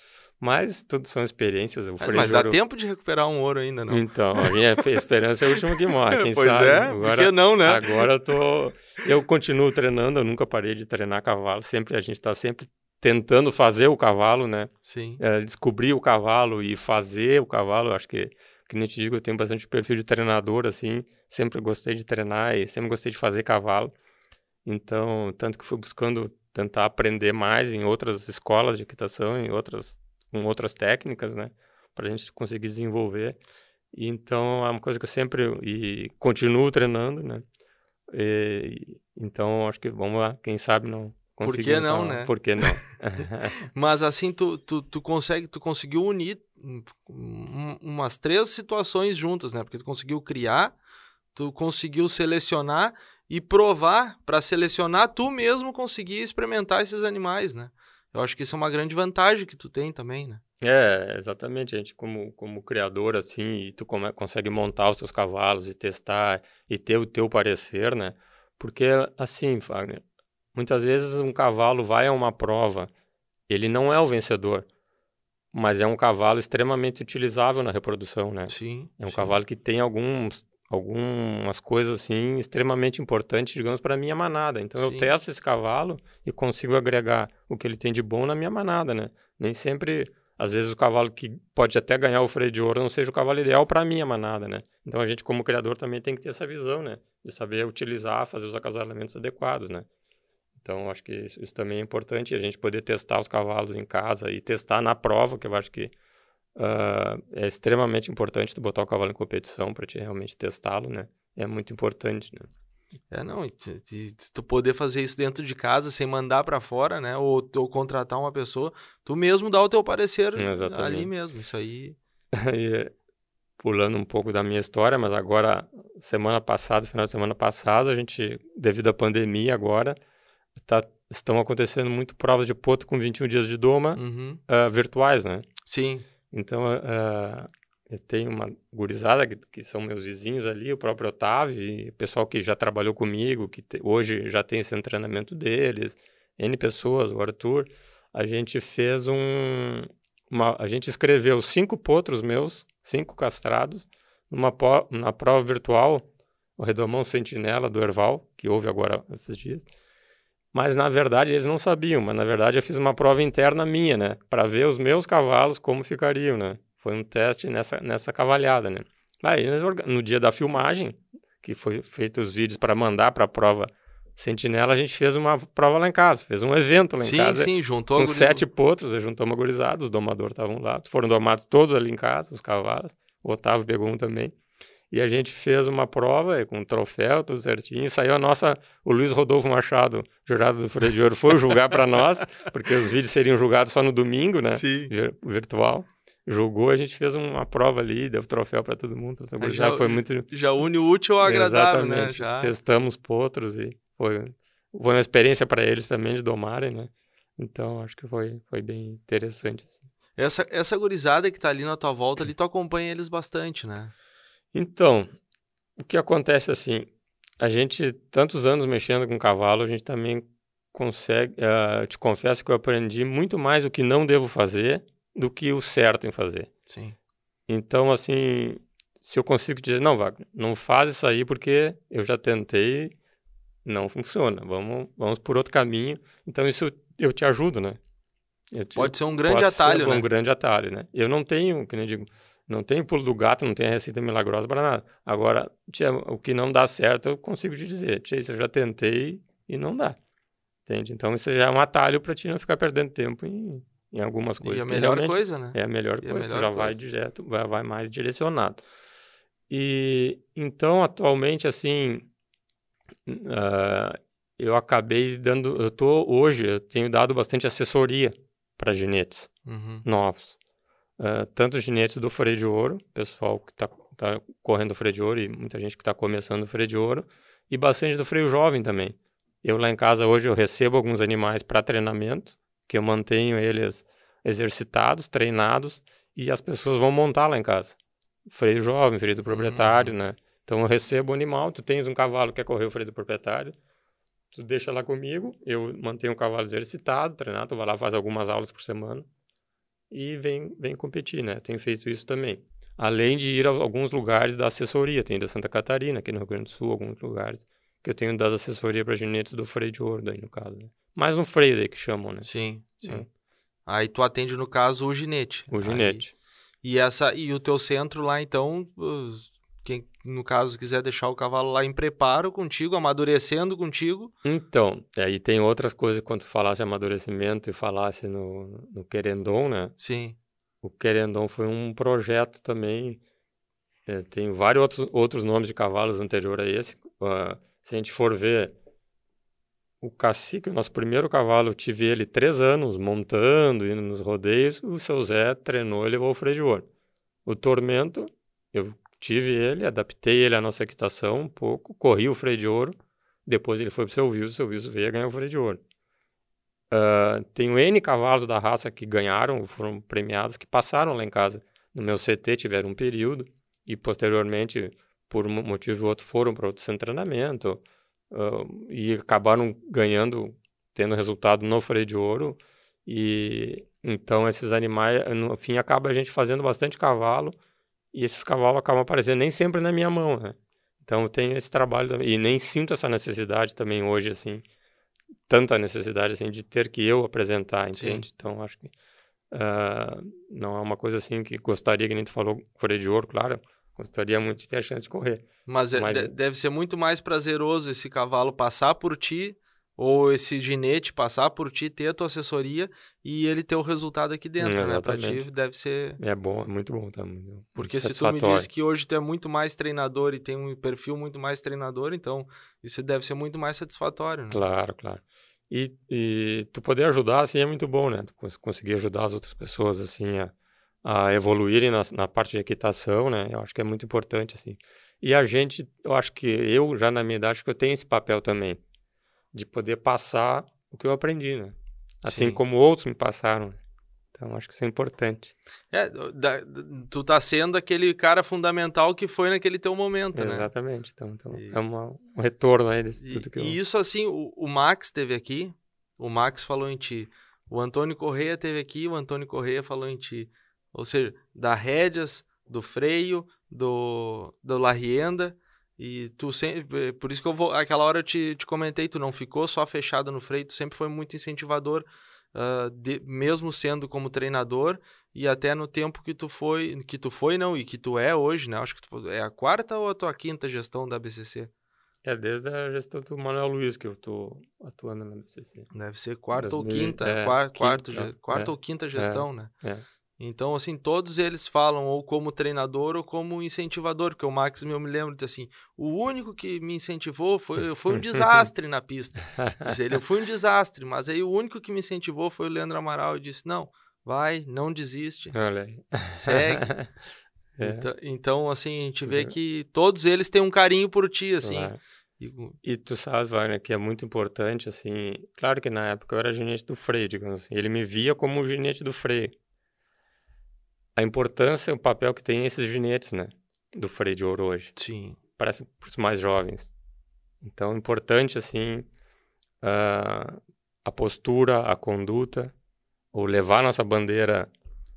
Mas tudo são experiências. O mas, mas dá ouro... tempo de recuperar um ouro ainda, não? Então, a minha esperança é o último que morre, quem pois sabe. é, agora, não, né? Agora eu tô... Eu continuo treinando, eu nunca parei de treinar cavalo. Sempre, a gente está sempre tentando fazer o cavalo, né? Sim. É, descobrir o cavalo e fazer o cavalo. Acho que, que nem te digo, eu tenho bastante perfil de treinador, assim. Sempre gostei de treinar e sempre gostei de fazer cavalo. Então, tanto que fui buscando tentar aprender mais em outras escolas de equitação, em outras com outras técnicas, né? Para a gente conseguir desenvolver. Então, é uma coisa que eu sempre e continuo treinando, né? E, então, acho que vamos lá, quem sabe não Por que não, então, né? Por que não? Mas assim, tu, tu, tu, consegue, tu conseguiu unir umas três situações juntas, né? Porque tu conseguiu criar, tu conseguiu selecionar e provar para selecionar tu mesmo conseguir experimentar esses animais, né? Eu acho que isso é uma grande vantagem que tu tem também, né? É, exatamente, gente, como, como criador, assim, e tu come, consegue montar os seus cavalos e testar e ter o teu parecer, né? Porque, assim, Fagner, muitas vezes um cavalo vai a uma prova, ele não é o vencedor, mas é um cavalo extremamente utilizável na reprodução, né? Sim. É um sim. cavalo que tem alguns algumas coisas assim extremamente importantes, digamos, para a minha manada. Então Sim. eu testo esse cavalo e consigo agregar o que ele tem de bom na minha manada, né? Nem sempre, às vezes o cavalo que pode até ganhar o freio de ouro não seja o cavalo ideal para a minha manada, né? Então a gente como criador também tem que ter essa visão, né? De saber utilizar, fazer os acasalamentos adequados, né? Então acho que isso, isso também é importante, a gente poder testar os cavalos em casa e testar na prova, que eu acho que Uh, é extremamente importante tu botar o cavalo em competição para te realmente testá-lo, né? É muito importante, né? É, não, se tu poder fazer isso dentro de casa sem mandar para fora, né, ou, ou, contratar uma pessoa, tu mesmo dá o teu parecer Exatamente. ali mesmo, isso aí. e, pulando um pouco da minha história, mas agora, semana passada, final de semana passado, a gente, devido à pandemia agora, tá, estão acontecendo muito provas de poto com 21 dias de doma uhum. uh, virtuais, né? Sim. Então, uh, eu tenho uma gurizada que, que, são meus vizinhos ali, o próprio Otávio, o pessoal que já trabalhou comigo, que te, hoje já tem esse treinamento deles, N pessoas, o Arthur. A gente fez um. Uma, a gente escreveu cinco potros meus, cinco castrados, numa na prova virtual, o Redomão Sentinela do Erval, que houve agora esses dias. Mas na verdade eles não sabiam, mas na verdade eu fiz uma prova interna minha, né? Para ver os meus cavalos como ficariam, né? Foi um teste nessa, nessa cavalhada, né? Aí, no dia da filmagem, que foi feito os vídeos para mandar para a prova Sentinela, a gente fez uma prova lá em casa, fez um evento lá em sim, casa. Sim, juntou Com sete potros, juntou uma gurizada, os domadores estavam lá, foram domados todos ali em casa, os cavalos. O Otávio pegou um também. E a gente fez uma prova com um troféu, tudo certinho. Saiu a nossa. O Luiz Rodolfo Machado, jurado do Freio de Ouro, foi julgar para nós, porque os vídeos seriam julgados só no domingo, né? Sim. Virtual jogou, a gente fez uma prova ali, deu troféu para todo mundo. Já, já, foi muito. Já une o útil ao agradável, né? Exatamente. né? Já. Testamos potros e foi, foi uma experiência para eles também de domarem, né? Então acho que foi, foi bem interessante. Assim. Essa, essa gurizada que tá ali na tua volta, ali tu acompanha eles bastante, né? Então, o que acontece assim, a gente, tantos anos mexendo com cavalo, a gente também consegue, uh, te confesso que eu aprendi muito mais o que não devo fazer do que o certo em fazer. Sim. Então, assim, se eu consigo dizer, não, Wagner, não faz isso aí porque eu já tentei, não funciona, vamos, vamos por outro caminho. Então, isso eu te ajudo, né? Te, pode ser um grande atalho, né? um grande atalho, né? Eu não tenho, que nem digo, não tenho pulo do gato, não tenho receita milagrosa para nada. Agora, tia, o que não dá certo, eu consigo te dizer, tia, isso eu já tentei e não dá. Entende? Então, isso já é um atalho para ti não ficar perdendo tempo em em algumas coisas. E a melhor coisa, né? É a melhor e coisa, a melhor já coisa. vai direto, vai, vai mais direcionado. E então, atualmente, assim, uh, eu acabei dando, eu tô hoje, eu tenho dado bastante assessoria para ginetes uhum. novos. Uh, tanto ginetes do freio de ouro, pessoal que está tá correndo o freio de ouro e muita gente que está começando o freio de ouro, e bastante do freio jovem também. Eu lá em casa hoje eu recebo alguns animais para treinamento, que eu mantenho eles exercitados, treinados, e as pessoas vão montar lá em casa. Freio jovem, freio do proprietário, uhum. né? Então eu recebo o animal, tu tens um cavalo que quer correr o freio do proprietário, tu deixa lá comigo, eu mantenho o cavalo exercitado, treinado, tu vai lá, faz algumas aulas por semana e vem, vem competir, né? Tenho feito isso também. Além de ir a alguns lugares da assessoria, tem da Santa Catarina, aqui no Rio Grande do Sul, alguns lugares, que eu tenho dado assessoria para ginetes do freio de ouro, daí no caso. Né? Mais um freio daí que chamam, né? Sim, sim. É. Aí tu atende, no caso, o ginete. O ginete. Aí, e, essa, e o teu centro lá, então, quem, no caso, quiser deixar o cavalo lá em preparo contigo, amadurecendo contigo. Então, aí tem outras coisas, quando tu falasse amadurecimento e falasse no, no Querendon, né? Sim. O Querendon foi um projeto também, é, tem vários outros, outros nomes de cavalos anterior a esse. Uh, se a gente for ver o cacique, o nosso primeiro cavalo, eu tive ele três anos montando, indo nos rodeios. O seu Zé treinou e levou o freio de ouro. O Tormento, eu tive ele, adaptei ele à nossa equitação um pouco, corri o freio de ouro. Depois ele foi para o seu Viso, o seu Viso veio a ganhar o freio de ouro. Uh, tenho N cavalos da raça que ganharam, foram premiados, que passaram lá em casa. No meu CT tiveram um período e posteriormente, por um motivo ou outro, foram para outro treinamento uh, e acabaram ganhando, tendo resultado no freio de ouro. E então esses animais, no fim, acaba a gente fazendo bastante cavalo e esses cavalos acabam aparecendo nem sempre na minha mão, né? Então eu tenho esse trabalho também, e nem sinto essa necessidade também hoje, assim, tanta necessidade, assim, de ter que eu apresentar, entende? Sim. Então acho que uh, não é uma coisa assim que gostaria, que nem tu falou, freio de ouro, claro, Gostaria muito de ter a chance de correr. Mas, é, Mas... deve ser muito mais prazeroso esse cavalo passar por ti ou esse ginete passar por ti, ter a tua assessoria e ele ter o resultado aqui dentro, hum, né? Pra ti deve ser... É bom, é muito bom também. Tá? Porque se tu me diz que hoje tu é muito mais treinador e tem um perfil muito mais treinador, então isso deve ser muito mais satisfatório, né? Claro, claro. E, e tu poder ajudar, assim, é muito bom, né? Tu conseguir ajudar as outras pessoas, assim, a, a evoluírem na, na parte de equitação, né? Eu acho que é muito importante, assim. E a gente, eu acho que eu, já na minha idade, acho que eu tenho esse papel também de poder passar o que eu aprendi, né? Assim Sim. como outros me passaram. Então, acho que isso é importante. É, da, tu tá sendo aquele cara fundamental que foi naquele teu momento, Exatamente. né? Exatamente. Então, então e... é uma, um retorno aí desse e, tudo que eu... E isso, assim, o, o Max teve aqui, o Max falou em ti. O Antônio Correia teve aqui, o Antônio Correia falou em ti. Ou seja, da rédeas, do freio, do, do Larrienda, e tu sempre. Por isso que eu vou. Aquela hora eu te, te comentei, tu não ficou só fechado no freio, tu sempre foi muito incentivador, uh, de, mesmo sendo como treinador, e até no tempo que tu foi. Que tu foi, não, e que tu é hoje, né? Acho que tu, é a quarta ou a tua quinta gestão da BCC? É desde a gestão do Manuel Luiz que eu tô atuando na BCC. Deve ser quarta 2000, ou quinta, é, quarta, quarta, quarta é, ou quinta gestão, é, né? É. Então, assim, todos eles falam ou como treinador ou como incentivador, porque o Max, eu me lembro de assim, o único que me incentivou foi, foi um desastre na pista. Diz ele, eu fui um desastre, mas aí o único que me incentivou foi o Leandro Amaral e disse, não, vai, não desiste, segue. É. Então, então, assim, a gente vê que todos eles têm um carinho por ti, assim. Claro. E, tu sabe, Wagner, que é muito importante, assim, claro que na época eu era ginete do freio, digamos assim, ele me via como o ginete do freio a importância o papel que tem esses ginetes, né? Do freio de ouro hoje. Sim. Parece para os mais jovens. Então, é importante, assim, uh, a postura, a conduta, ou levar a nossa bandeira,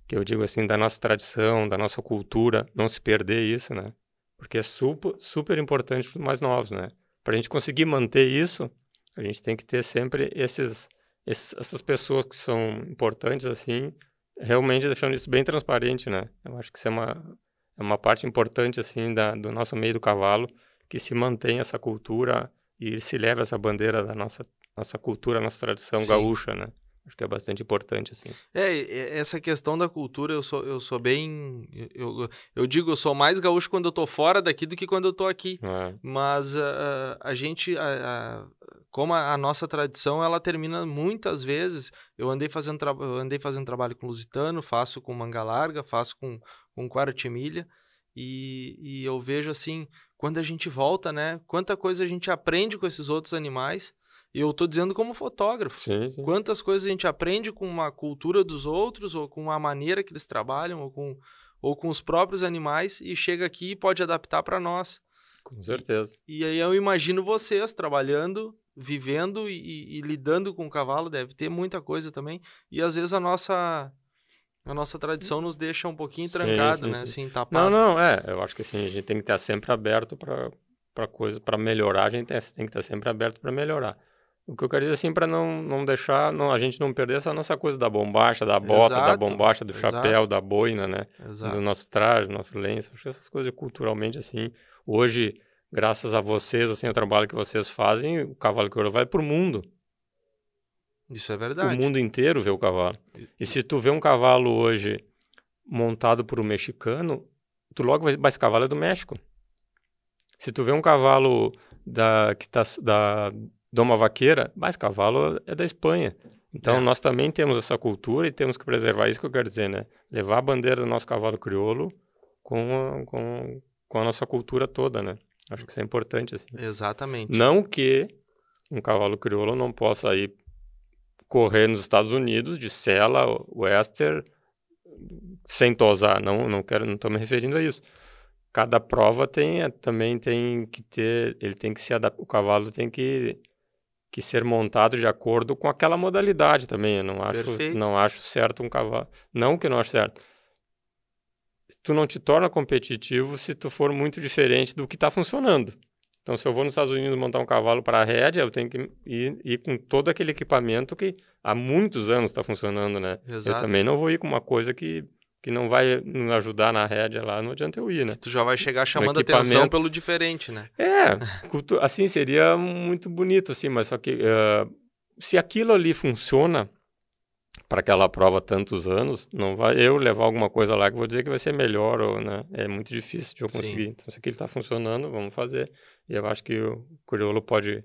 que eu digo assim, da nossa tradição, da nossa cultura, não se perder isso, né? Porque é super, super importante para os mais novos, né? Para a gente conseguir manter isso, a gente tem que ter sempre esses, esses, essas pessoas que são importantes, assim, realmente deixando isso bem transparente, né? Eu acho que isso é uma, é uma parte importante, assim, da, do nosso meio do cavalo, que se mantém essa cultura e se leva essa bandeira da nossa, nossa cultura, nossa tradição Sim. gaúcha, né? Acho que é bastante importante, assim. É, essa questão da cultura, eu sou, eu sou bem... Eu, eu digo, eu sou mais gaúcho quando eu tô fora daqui do que quando eu tô aqui. É. Mas uh, a gente... Uh, como a, a, nossa tradição, ela termina muitas vezes... Eu andei fazendo, eu andei fazendo trabalho com lusitano, faço com manga larga, faço com, com quartimilha. E, e eu vejo, assim, quando a gente volta, né? Quanta coisa a gente aprende com esses outros animais eu estou dizendo como fotógrafo. Sim, sim. Quantas coisas a gente aprende com uma cultura dos outros, ou com a maneira que eles trabalham, ou com, ou com os próprios animais, e chega aqui e pode adaptar para nós. Com certeza. E, e, aí eu imagino vocês trabalhando, vivendo e, e, lidando com o cavalo, deve ter muita coisa também. E às vezes a nossa a nossa tradição nos deixa um pouquinho trancado, sim, sim, né? Sim. Assim, tapado. Não, não, é. Eu acho que assim, a gente tem que estar sempre aberto para para coisa, para melhorar, a gente tem, tem que estar sempre aberto para melhorar. O que eu quero dizer assim, para não, não deixar, não, a gente não perder essa nossa coisa da bombacha, da bota, exato, da bombacha, do exato. chapéu, da boina, né? Exato. Do nosso traje, do nosso lenço. Acho que essas coisas culturalmente, assim, hoje, graças a vocês, assim, o trabalho que vocês fazem, o cavalo que vai pro mundo. Isso é verdade. O mundo inteiro vê o cavalo. E se tu vê um cavalo hoje montado por um mexicano, tu logo vai, mas esse cavalo é do México. Se tu vê um cavalo da, que tá, da, doma vaqueira, mas cavalo é da Espanha. Então, é. nós também temos essa cultura e temos que preservar isso que eu quero dizer, né? Levar a bandeira do nosso cavalo crioulo com a, com, com a nossa cultura toda, né? Acho que isso é importante, assim. Exatamente. Não que um cavalo crioulo não possa ir correr nos Estados Unidos de sela, Wester, sem tosar. Não, não quero, não estou me referindo a isso. Cada prova tem, também tem que ter, ele tem que se adaptar, o cavalo tem que que ser montado de acordo com aquela modalidade também. Eu não acho, não acho certo um cavalo. Não que não acho certo. Tu não te torna competitivo se tu for muito diferente do que está funcionando. Então, se eu vou nos Estados Unidos montar um cavalo para a rédea, eu tenho que ir, ir, com todo aquele equipamento que há muitos anos está funcionando, né? Exato. Eu também não vou ir com uma coisa que, que não vai ajudar na rédea lá, não adianta eu ir, né? Tu já vai chegar chamando atenção pelo diferente, né? É, assim, seria muito bonito, assim, mas só que uh, se aquilo ali funciona para aquela prova tantos anos, não vai eu levar alguma coisa lá que vou dizer que vai ser melhor, ou, né? É muito difícil de eu conseguir. Sim. Então, se aquilo está funcionando, vamos fazer. E eu acho que o crioulo pode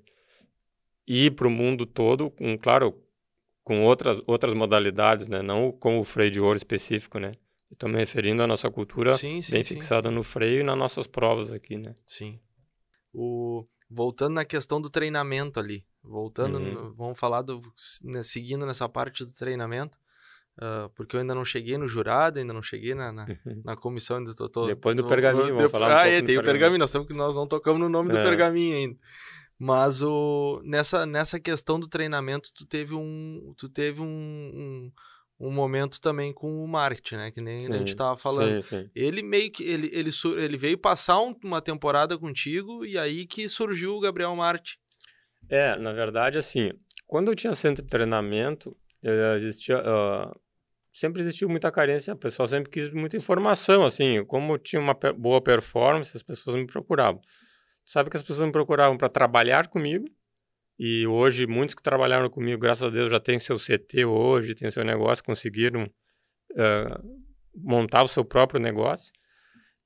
ir para o mundo todo, com, claro, com outras, outras modalidades, né? Não com o freio de ouro específico, né? Estou me referindo à nossa cultura sim, sim, bem sim, fixada no freio e nas nossas provas aqui, né? Sim. O... Voltando na questão do treinamento ali, voltando, uhum. vamos falar do... Né, seguindo nessa parte do treinamento, uh, porque eu ainda não cheguei no jurado, ainda não cheguei na, na, uhum. na comissão, ainda tô, tô, Depois do pergaminho, vamos depois... falar um Ah, é, tem o pergaminho, nós, que nós não tocamos no nome é. do pergaminho ainda. Mas o, nessa, nessa questão do treinamento, tu teve um, tu teve um, um, um momento também com o marketing, né? Que nem sim, a gente estava falando. Sim, sim. Ele meio que ele, ele, ele veio passar uma temporada contigo e aí que surgiu o Gabriel Marte. É, na verdade, assim, quando eu tinha centro de treinamento, existia, uh, sempre existiu muita carência, o pessoal sempre quis muita informação, assim, como eu tinha uma boa performance, as pessoas me procuravam sabe que as pessoas me procuravam para trabalhar comigo. E hoje, muitos que trabalharam comigo, graças a Deus, já têm seu CT hoje, têm seu negócio, conseguiram uh, montar o seu próprio negócio.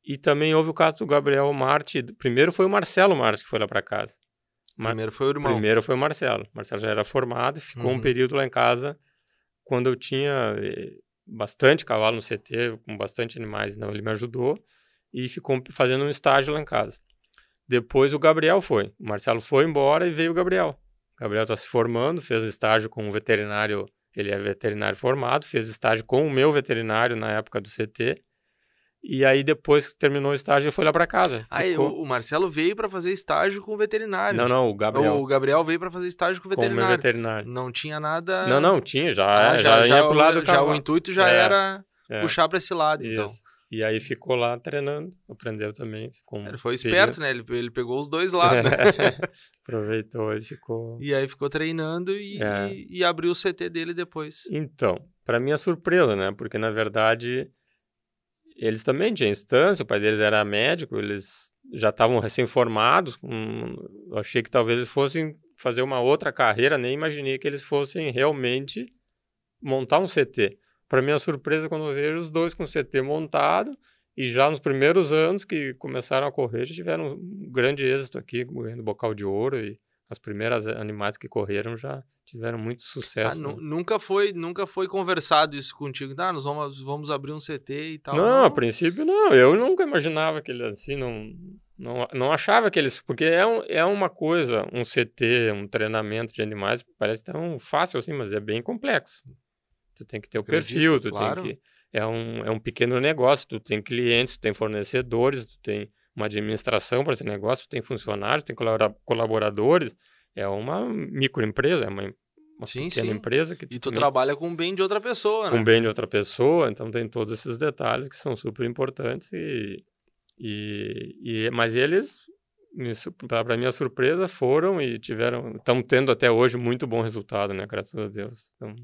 E também houve o caso do Gabriel Marte. Primeiro foi o Marcelo Marte que foi lá para casa. Primeiro foi o irmão. Primeiro foi o Marcelo. O Marcelo já era formado e ficou uhum. um período lá em casa quando eu tinha eh, bastante cavalo no CT, com bastante animais. Então ele me ajudou e ficou fazendo um estágio lá em casa. Depois o Gabriel foi. O Marcelo foi embora e veio o Gabriel. O Gabriel está se formando, fez estágio com um veterinário, ele é veterinário formado, fez estágio com o meu veterinário na época do CT. E aí, depois que terminou o estágio, ele foi lá para casa. Aí, ficou... o, Marcelo veio para fazer estágio com o veterinário. Não, não, o Gabriel. O Gabriel veio para fazer estágio com o veterinário. Com o meu veterinário. Não tinha nada. Não, não, tinha, já, ah, já, já, já, ia pro lado do Já o intuito já é, era é. puxar para esse lado, então. Isso. então. E aí ficou lá treinando, aprendeu também. Um ele foi esperto, né? Ele, ele pegou os dois lados. Né? Aproveitou e ficou. E aí ficou treinando e, é. e, e abriu o CT dele depois. Então, para minha surpresa, né? Porque na verdade eles também tinham instância, o pai deles era médico, eles já estavam recém-formados. achei que talvez eles fossem fazer uma outra carreira, nem imaginei que eles fossem realmente montar um CT. Para minha surpresa, quando eu vejo os dois com o CT montado, e já nos primeiros anos que começaram a correr, já tiveram um grande êxito aqui, correndo bocal de ouro, e as primeiras animais que correram já tiveram muito sucesso. Ah, né? Nunca foi nunca foi conversado isso contigo, ah, nós vamos, vamos abrir um CT e tal. Não, não, a princípio não, eu nunca imaginava que ele assim, não, não, não achava que eles, porque é, um, é uma coisa, um CT, um treinamento de animais, parece tão fácil assim, mas é bem complexo. Tu tem que ter o Acredito, perfil, tu claro. tem que. É um, é um pequeno negócio, tu tem clientes, tu tem fornecedores, tu tem uma administração para esse negócio, tu tem funcionários, tu tem colaboradores. É uma microempresa, é uma, uma sim, pequena sim. empresa. Que e tu também... trabalha com o bem de outra pessoa, né? Com o bem de outra pessoa, então tem todos esses detalhes que são super importantes. E, e, e mas eles, para minha surpresa, foram e tiveram, estão tendo até hoje muito bom resultado, né? Graças a Deus. Então,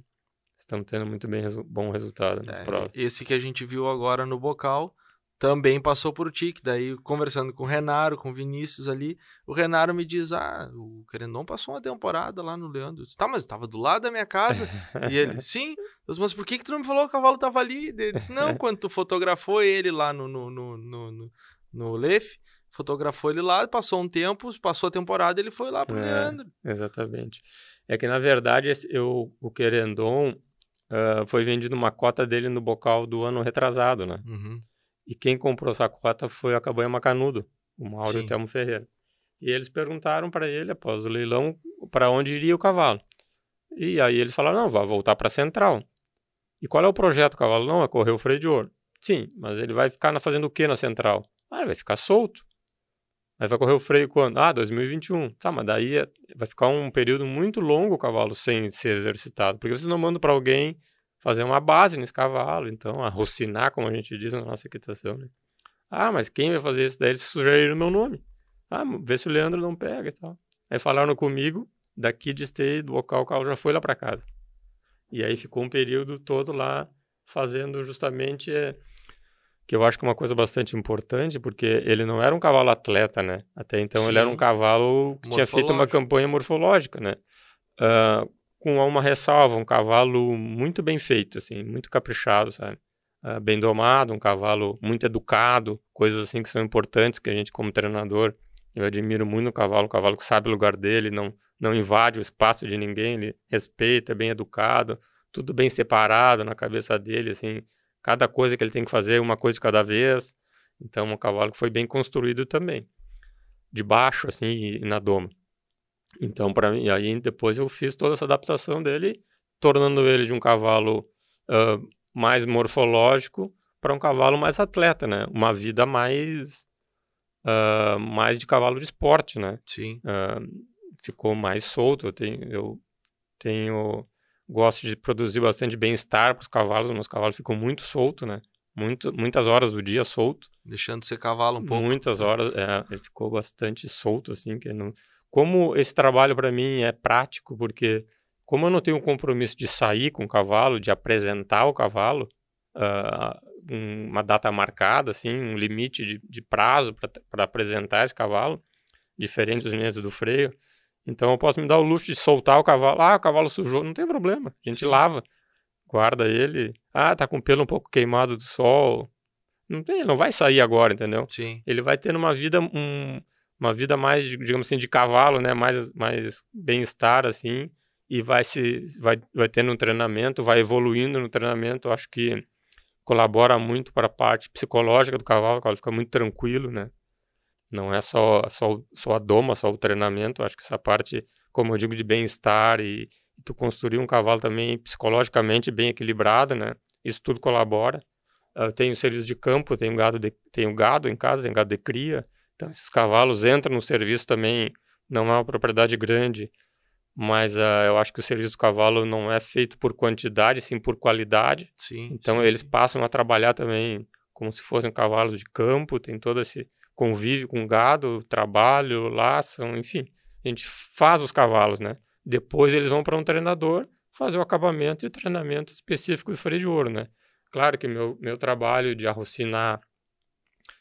estão tendo muito bem bom resultado nas é, provas. Esse que a gente viu agora no bocal também passou por ti, que daí conversando com o Renaro, com o Vinícius ali, o Renaro me diz, ah, o Querendon passou uma temporada lá no Leandro. Disse, tá, mas estava do lado da minha casa. e ele, sim, mas por que, que tu não me falou que o cavalo estava ali? Ele disse, não, quando tu fotografou ele lá no, no, no, no, no, no Lef, fotografou ele lá, passou um tempo, passou a temporada, ele foi lá pro é, Leandro. Exatamente. É que, na verdade, eu, o Querendon, uh, foi vendido uma cota dele no bocal do ano retrasado, né? Uhum. E quem comprou essa cota foi a Cabanha Macanudo, o Mauro Sim. e o Telmo Ferreira. E eles perguntaram para ele, após o leilão, para onde iria o cavalo. E aí eles falaram, não, vai voltar para a Central. E qual é o projeto do cavalo? Não, é correr o freio de ouro. Sim, mas ele vai ficar fazendo o que na Central? Ah, ele vai ficar solto. Mas vai correr o freio quando? Ah, 2021. Tá, mas daí é, vai ficar um período muito longo o cavalo sem ser exercitado, porque vocês não mandam para alguém fazer uma base nesse cavalo, então, arrocinar, como a gente diz na nossa equitação, né? Ah, mas quem vai fazer isso? Daí eles sugeriram meu nome. Ah, vê se o Leandro não pega e tal. Aí falaram comigo, daqui de stay, do local, o carro já foi lá para casa. E aí ficou um período todo lá fazendo justamente é, que eu acho que é uma coisa bastante importante, porque ele não era um cavalo atleta, né? Até então Sim. ele era um cavalo que tinha feito uma campanha morfológica, né? Uh, com uma ressalva, um cavalo muito bem feito, assim, muito caprichado, sabe? Uh, bem domado, um cavalo muito educado, coisas assim que são importantes que a gente como treinador, eu admiro muito o cavalo, um cavalo que sabe o lugar dele, não não invade o espaço de ninguém, ele respeita, é bem educado, tudo bem separado na cabeça dele, assim, cada coisa que ele tem que fazer, uma coisa de cada vez. Então, um cavalo que foi bem construído também, de baixo, assim, e, na doma. Então, para mim, aí depois eu fiz toda essa adaptação dele, tornando ele de um cavalo uh, mais morfológico para um cavalo mais atleta, né? Uma vida mais uh, mais de cavalo de esporte, né? Sim. Uh, ficou mais solto. Eu tenho, eu tenho gosto de produzir bastante bem-estar para os cavalos. Os meus cavalos ficam muito soltos, né? Muito, muitas horas do dia solto. Deixando ser cavalo um pouco. Muitas horas, é, ele ficou bastante solto, assim. Que não... Como esse trabalho para mim é prático, porque como eu não tenho o compromisso de sair com o cavalo, de apresentar o cavalo, uh, uma data marcada, assim, um limite de, de prazo para apresentar esse cavalo, diferente dos meses do freio, então eu posso me dar o luxo de soltar o cavalo. Ah, o cavalo sujou, não tem problema. A gente lava, guarda ele. Ah, tá com o pelo um pouco queimado do sol. Não tem, não vai sair agora, entendeu? Sim. Ele vai ter uma vida um, uma vida mais, digamos assim, de cavalo, né? Mais mais bem-estar assim e vai se vai vai tendo um treinamento, vai evoluindo no treinamento. Eu acho que colabora muito para a parte psicológica do cavalo, o cavalo fica muito tranquilo, né? Não é só, só, só a doma, só o treinamento. Acho que essa parte, como eu digo, de bem-estar e, e tu construir um cavalo também psicologicamente bem equilibrado, né? Isso tudo colabora. Eu tenho serviço de campo, tenho gado, de, tenho gado em casa, tenho gado de cria. Então, esses cavalos entram no serviço também. Não é uma propriedade grande, mas uh, eu acho que o serviço do cavalo não é feito por quantidade, sim por qualidade. Sim, então, sim, eles sim. passam a trabalhar também como se fossem cavalos de campo, tem todo esse convive com gado, trabalho, laçam, enfim. A gente faz os cavalos, né? Depois eles vão para um treinador fazer o acabamento e o treinamento específico do freio de ouro, né? Claro que meu, meu trabalho de arrocinar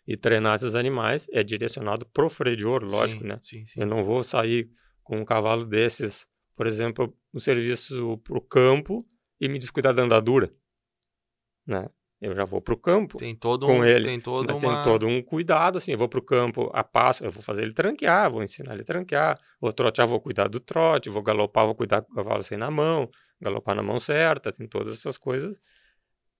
e treinar esses animais é direcionado pro freio de ouro, lógico, sim, né? Sim, sim. Eu não vou sair com um cavalo desses, por exemplo, no serviço pro campo e me descuidar da andadura, né? Eu já vou para o campo tem todo com um, ele. Tem todo mas uma... tem todo um cuidado, assim, eu vou para o campo a passo, eu vou fazer ele tranquear, vou ensinar ele a tranquear, vou trotear, vou cuidar do trote, vou galopar, vou cuidar do cavalo sem na mão, galopar na mão certa, tem todas essas coisas.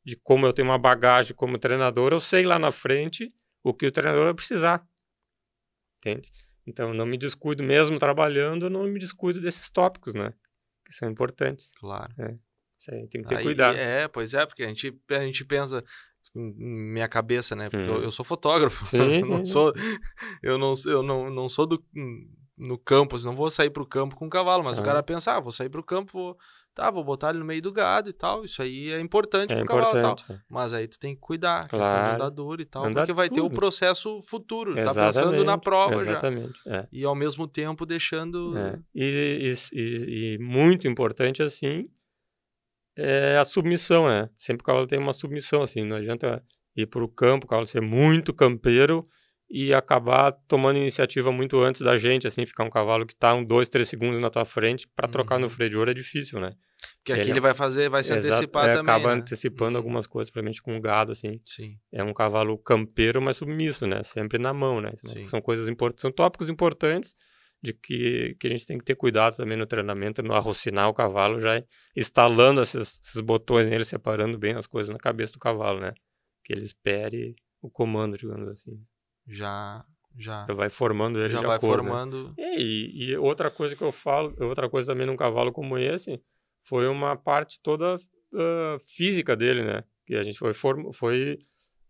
De como eu tenho uma bagagem como treinador, eu sei lá na frente o que o treinador vai precisar. Entende? Então, não me descuido, mesmo trabalhando, eu não me descuido desses tópicos, né? Que são importantes. Claro. É. Tem que ter Aí, cuidado. É, pois é, porque a gente, a gente pensa minha cabeça, né? Porque hum. eu, eu, sou fotógrafo. Sim, eu sim, não sou eu não eu não, não sou do no campo, assim, não vou sair pro campo com o cavalo, mas ah. o cara pensa, ah, vou sair pro campo, vou tá, vou botar ele no meio do gado e tal. Isso aí é importante é pro importante, cavalo e tal. é. Mas aí tu tem que cuidar, Claro. questão do andador e tal, Andar porque vai ter o tudo. processo futuro, tá Exatamente, pensando na prova já. Exatamente. É. E ao mesmo tempo deixando É. E, e- e- e muito importante, assim, é a submissão, né? Sempre o cavalo tem uma submissão, assim, não adianta ir para o campo, o cavalo ser muito campeiro e acabar tomando iniciativa muito antes da gente, assim, ficar um cavalo que está um, dois, três segundos na tua frente para trocar no Uhum. freio de ouro é difícil, né? que aqui Ele- ele vai fazer, vai se Exato, antecipar é, também, Acaba né? antecipando Uhum. algumas coisas, principalmente com o gado, assim. Sim. É um cavalo campeiro, mas submisso, né? Sempre na mão, né? Sim. São coisas importantes, são tópicos importantes de que, que a gente tem que ter cuidado também no treinamento, no arrocinar o cavalo, já instalando esses, esses botões nele, separando bem as coisas na cabeça do cavalo, né? Que ele espere o comando, digamos assim. Já já Já vai formando ele já de vai acordo, né? formando. É, E, e outra coisa que eu falo, outra coisa também num cavalo como esse, foi uma parte toda ah, física dele, né? Que a gente foi, foi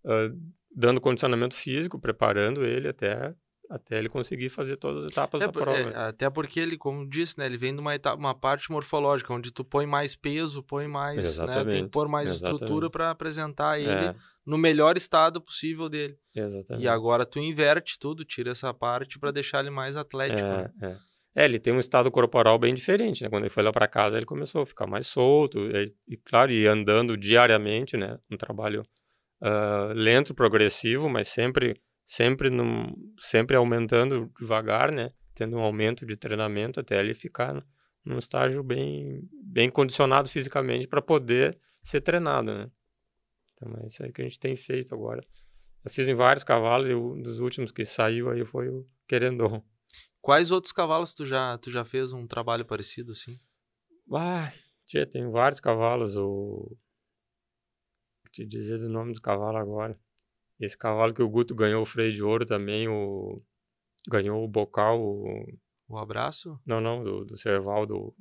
ah, dando condicionamento físico, preparando ele até, até ele conseguir fazer todas as etapas É, da prova. é, até porque ele, como disse, né, ele vem de uma, etapa, uma parte morfológica, onde tu põe mais peso, põe mais, né, tem que pôr mais exatamente. estrutura para apresentar ele É, no melhor estado possível dele. exatamente. E agora tu inverte tudo, tira essa parte para deixar ele mais atlético. né? É, é. É, ele tem um estado corporal bem diferente, né? Quando ele foi lá para casa, ele começou a ficar mais solto, e, e, claro, e andando diariamente, né? Um trabalho uh, lento, progressivo, mas sempre, sempre, num, sempre aumentando devagar, né? Tendo um aumento de treinamento até ele ficar num estágio bem, bem condicionado fisicamente para poder ser treinado, né? Então é isso aí que a gente tem feito agora. Eu fiz em vários cavalos e um dos últimos que saiu aí foi o Querendon. Quais outros cavalos tu já, tu já fez um trabalho parecido assim? Ah, tia, tem vários cavalos. O... Vou te dizer do nome do cavalo agora. Esse cavalo que o Guto ganhou o freio de ouro também, o... ganhou o bocal. O, o abraço? Não, não, do, do Servaldo.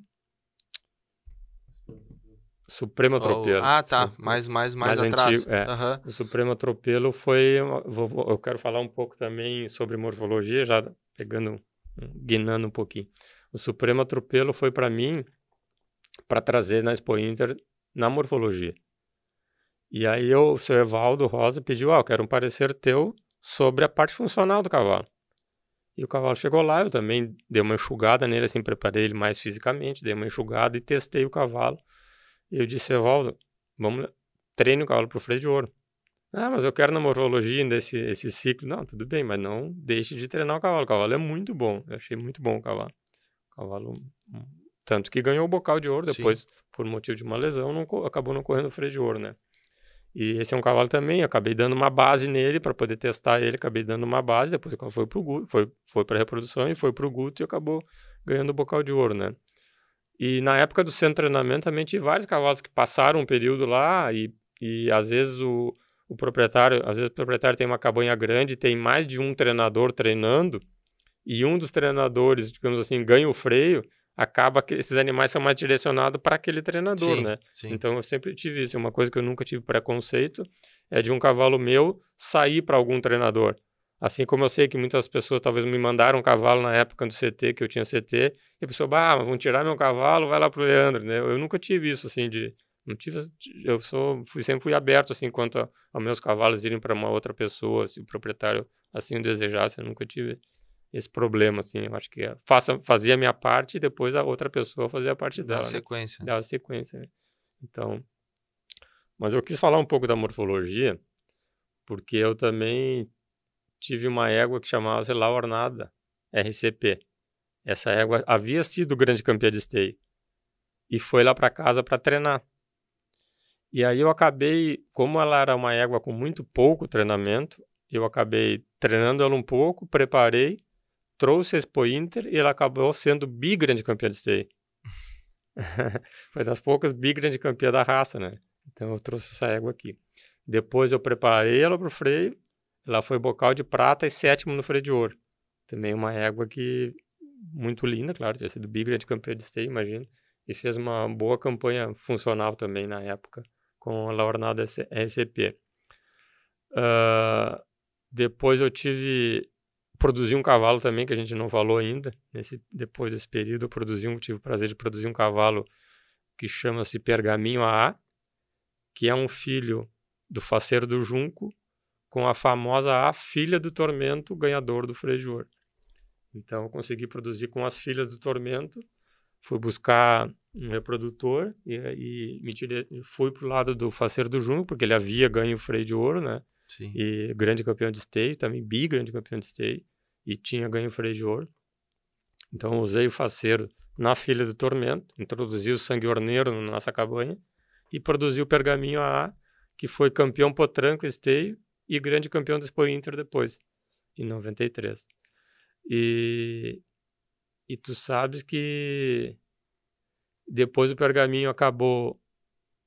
Supremo Atropelo. Oh, ah, tá. Mais, mais, mais, mais atrás. Antigo, é. Uhum. O Supremo Atropelo foi. eu quero falar um pouco também sobre morfologia, já pegando guinando um pouquinho. O Supremo Atropelo foi para mim para trazer na Expo Inter na morfologia. E aí eu, o seu Evaldo Rosa pediu, ah, eu quero um parecer teu sobre a parte funcional do cavalo. E o cavalo chegou lá, eu também dei uma enxugada nele, assim, preparei ele mais fisicamente, dei uma enxugada e testei o cavalo. E eu disse, Evaldo, vamos, treine o cavalo para o freio de ouro. Ah, mas eu quero na morfologia desse esse ciclo. Não, tudo bem, mas não deixe de treinar o cavalo. O cavalo é muito bom. Eu achei muito bom o cavalo. O cavalo. Tanto que ganhou o bocal de ouro depois, Sim. por motivo de uma lesão, não, acabou não correndo o freio de ouro, né? E esse é um cavalo também. Acabei dando uma base nele para poder testar ele. Acabei dando uma base. Depois o foi pro Guto, foi, foi para reprodução e foi pro Guto e acabou ganhando o bocal de ouro, né? E na época do centro de treinamento também tive vários cavalos que passaram um período lá e, e às vezes o o proprietário, às vezes o proprietário tem uma cabanha grande, tem mais de um treinador treinando, e um dos treinadores, digamos assim, ganha o freio, acaba que esses animais são mais direcionados para aquele treinador, sim, né? Sim. Então eu sempre tive isso, uma coisa que eu nunca tive preconceito é de um cavalo meu sair para algum treinador. Assim como eu sei que muitas pessoas talvez me mandaram um cavalo na época do CT, que eu tinha CT, e a pessoa, bah, vão tirar meu cavalo, vai lá pro Leandro, né? Eu nunca tive isso, assim, de, não tive, eu sou, fui, sempre fui aberto assim quanto aos meus cavalos irem para uma outra pessoa, se o proprietário assim o desejasse, eu nunca tive esse problema assim. Eu acho que faça, fazia a minha parte e depois a outra pessoa fazia a parte dela. Dá né? sequência. Dá a sequência. Né? Então, mas eu quis falar um pouco da morfologia, porque eu também tive uma égua que chamava-se La Ornada, RCP. Essa égua havia sido grande campeã de esteio e foi lá para casa para treinar. E aí eu acabei, como ela era uma égua com muito pouco treinamento, eu acabei treinando ela um pouco, preparei, trouxe a Expo Inter e ela acabou sendo bi-grande campeã de esteio. Foi das poucas bi-grande campeã da raça, né? Então eu trouxe essa égua aqui. Depois eu preparei ela para o freio, ela foi bocal de prata e sétimo no freio de ouro. Também uma égua que muito linda, claro, tinha sido bi-grande campeã de esteio, imagina. E fez uma boa campanha funcional também na época com a Laornada SCP. Uh, ah, depois eu tive produzi um cavalo também que a gente não falou ainda nesse depois desse período eu produzi um tive o prazer de produzir um cavalo que chama-se Pergaminho AA que é um filho do faceiro do Junco com a famosa A filha do Tormento ganhador do freio de ouro então eu consegui produzir com as filhas do Tormento fui buscar um reprodutor e, e me tirei, fui pro lado do faceiro do Junco, porque ele havia ganho o freio de ouro, né? Sim. E grande campeão de esteio, também bi grande campeão de esteio, e tinha ganho freio de ouro. Então usei o faceiro na filha do tormento, introduzi o sangue orneiro na nossa cabanha e produzi o pergaminho AA, que foi campeão potranco esteio e grande campeão do Expo Inter depois, em 93. E, e tu sabes que depois o pergaminho acabou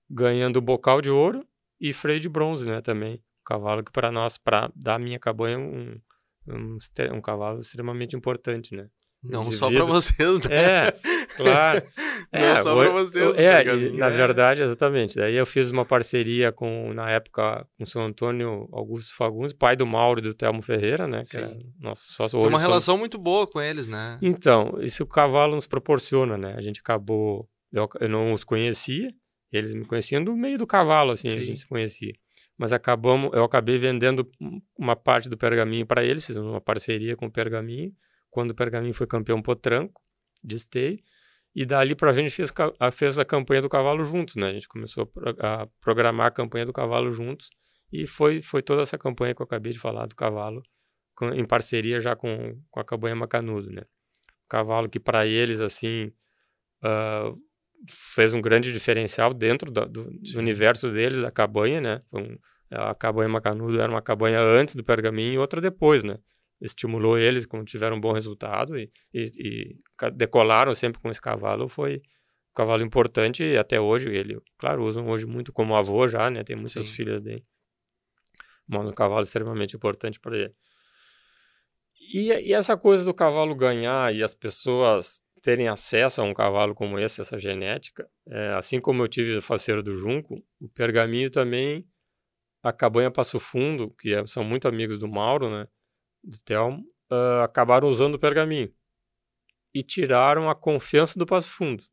ganhando o bocal de ouro e freio de bronze, né, também. Um cavalo que para nós, para da minha cabanha, um, um, um cavalo extremamente importante, né? Não só para vocês, né? É, claro. Não é, só para vocês. É, e, na verdade, exatamente. Daí eu fiz uma parceria com, na época, com o São Antônio Augusto Fagundes, pai do Mauro e do Telmo Ferreira, né? Que é nosso sócio. Tem uma relação muito boa com eles, né? Então, isso o cavalo nos proporciona, né? A gente acabou... Eu, eu não os conhecia, eles me conheciam do meio do cavalo, assim, Sim. a gente se conhecia. Mas acabamos, eu acabei vendendo uma parte do pergaminho para eles, fiz uma parceria com o pergaminho, quando o Pergaminho foi campeão potranco. de esteio. E dali para a gente fez, fez a campanha do cavalo juntos, né? A gente começou a programar a campanha do cavalo juntos e foi, foi toda essa campanha que eu acabei de falar do cavalo, com, em parceria já com, com a campanha Macanudo, né? O cavalo que para eles, assim, uh, fez um grande diferencial dentro do, do, do, universo deles, da cabanha, né? Um, a cabanha Macanudo era uma cabanha antes do pergaminho e outra depois, né? estimulou eles, como tiveram um bom resultado e, e, e, decolaram sempre com esse cavalo, foi um cavalo importante e até hoje ele, claro, usam hoje muito como avô já, né? Tem muitas Sim. filhas dele. Mas um cavalo extremamente importante para ele. E, e, essa coisa do cavalo ganhar e as pessoas terem acesso a um cavalo como esse, essa genética, é, assim como eu tive o faceiro do Junco, o pergaminho também, a cabanha Passo Fundo, que é, são muito amigos do Mauro, né? do Telmo, uh, acabaram usando o pergaminho e tiraram a confiança do Passo Fundo,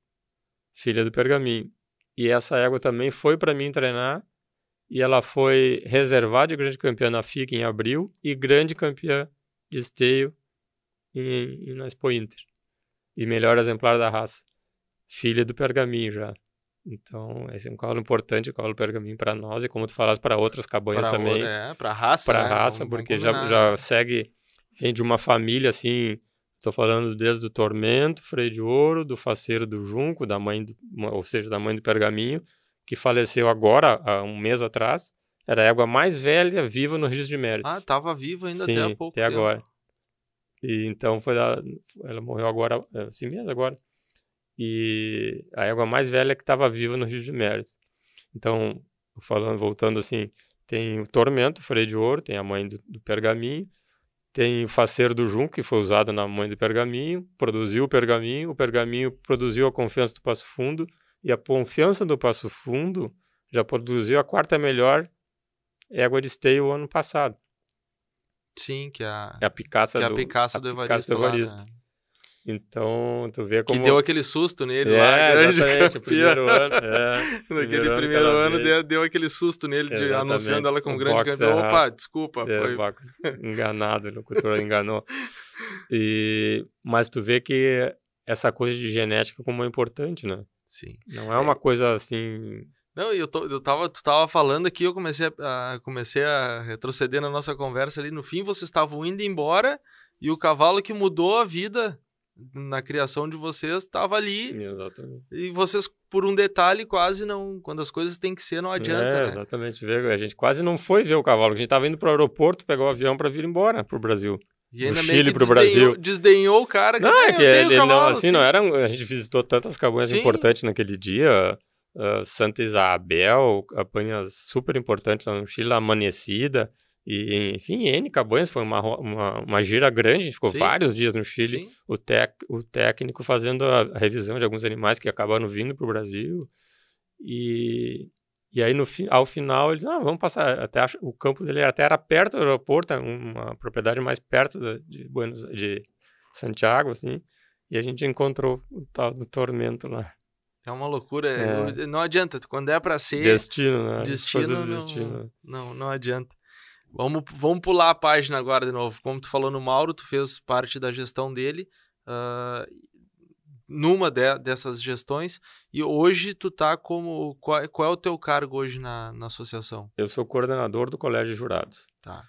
filha do pergaminho. E essa égua também foi para mim treinar e ela foi reservada de grande campeã na FIC em abril e grande campeã de esteio em, em, na Expo Inter. E melhor exemplar da raça. Filha do pergaminho já. Então, esse é um cavalo importante, o cavalo pergaminho para nós e como tu falaste para outras cabanhas pra, também. É, para raça, Para né? raça, vamos, porque vamos já, já segue vem de uma família assim, estou falando desde o Tormento, Freio de Ouro, do Faceiro do Junco, da mãe, do, ou seja, da mãe do Pergaminho, que faleceu agora, há um mês atrás. Era a égua mais velha viva no registro de mérito. Ah, estava viva ainda Sim, até há pouco até tempo. agora. E então foi da, ela morreu agora, assim mesmo agora e a égua mais velha que estava viva no Rio de Mérito. Então, falando, voltando assim, tem o Tormento, freio de ouro, tem a mãe do, do pergaminho, tem o faceiro do Junco, que foi usado na mãe do pergaminho, produziu o pergaminho, o pergaminho produziu a confiança do Passo Fundo, e a confiança do Passo Fundo já produziu a quarta melhor égua de esteio o ano passado. Sim, que é a, é a Picaça que do, é a Picaça do Evaristo. Picaça do Evaristo. Lá, né? Então, tu vê como... Que deu aquele susto nele é, lá, grande exatamente, o primeiro ano. É, Naquele primeiro, primeiro ano, deu, deu, aquele susto nele, de, anunciando ela como grande campeão. Opa, desculpa. É, foi... enganado, o locutor enganou. E, mas tu vê que essa coisa de genética como é importante, né? Sim. Não é uma coisa assim... Não, eu, tô, eu tava, tu tava falando aqui, eu comecei a, a, comecei a retroceder na nossa conversa ali. No fim, vocês estavam indo embora e o cavalo que mudou a vida na criação de vocês estava ali. Exatamente. E vocês, por um detalhe, quase não. Quando as coisas têm que ser, não adianta. É, né? exatamente. A gente quase não foi ver o cavalo. A gente estava indo para o aeroporto, pegar o avião para vir embora para o Brasil. E ainda do Chile para o Brasil. Desdenhou o cara. Que, não, é que ele cavalo, não, assim, não era. A gente visitou tantas cabanhas Sim. importantes naquele dia. Uh, Santa Isabel, campanhas super importantes lá no Chile, Amanecida. E, enfim, N Cabanhas foi uma, uma, uma gira grande, a gente ficou Sim. vários dias no Chile. O, tec, o técnico fazendo a, a revisão de alguns animais que acabaram vindo para o Brasil. E, e aí, no, ao final, eles, ah, vamos passar. Até o campo dele até era perto do aeroporto, uma propriedade mais perto de, Buenos, de Santiago, assim. E a gente encontrou o tal do tormento lá. É uma loucura. É. Não adianta. Quando é para ser. Destino, né? Destino, não, destino. Não, não adianta. Vamos, vamos pular a página agora de novo. Como tu falou no Mauro, tu fez parte da gestão dele, uh, numa de, dessas gestões, e hoje tu tá como. Qual, qual, é o teu cargo hoje na, na associação? Eu sou coordenador do Colégio de Jurados. Tá.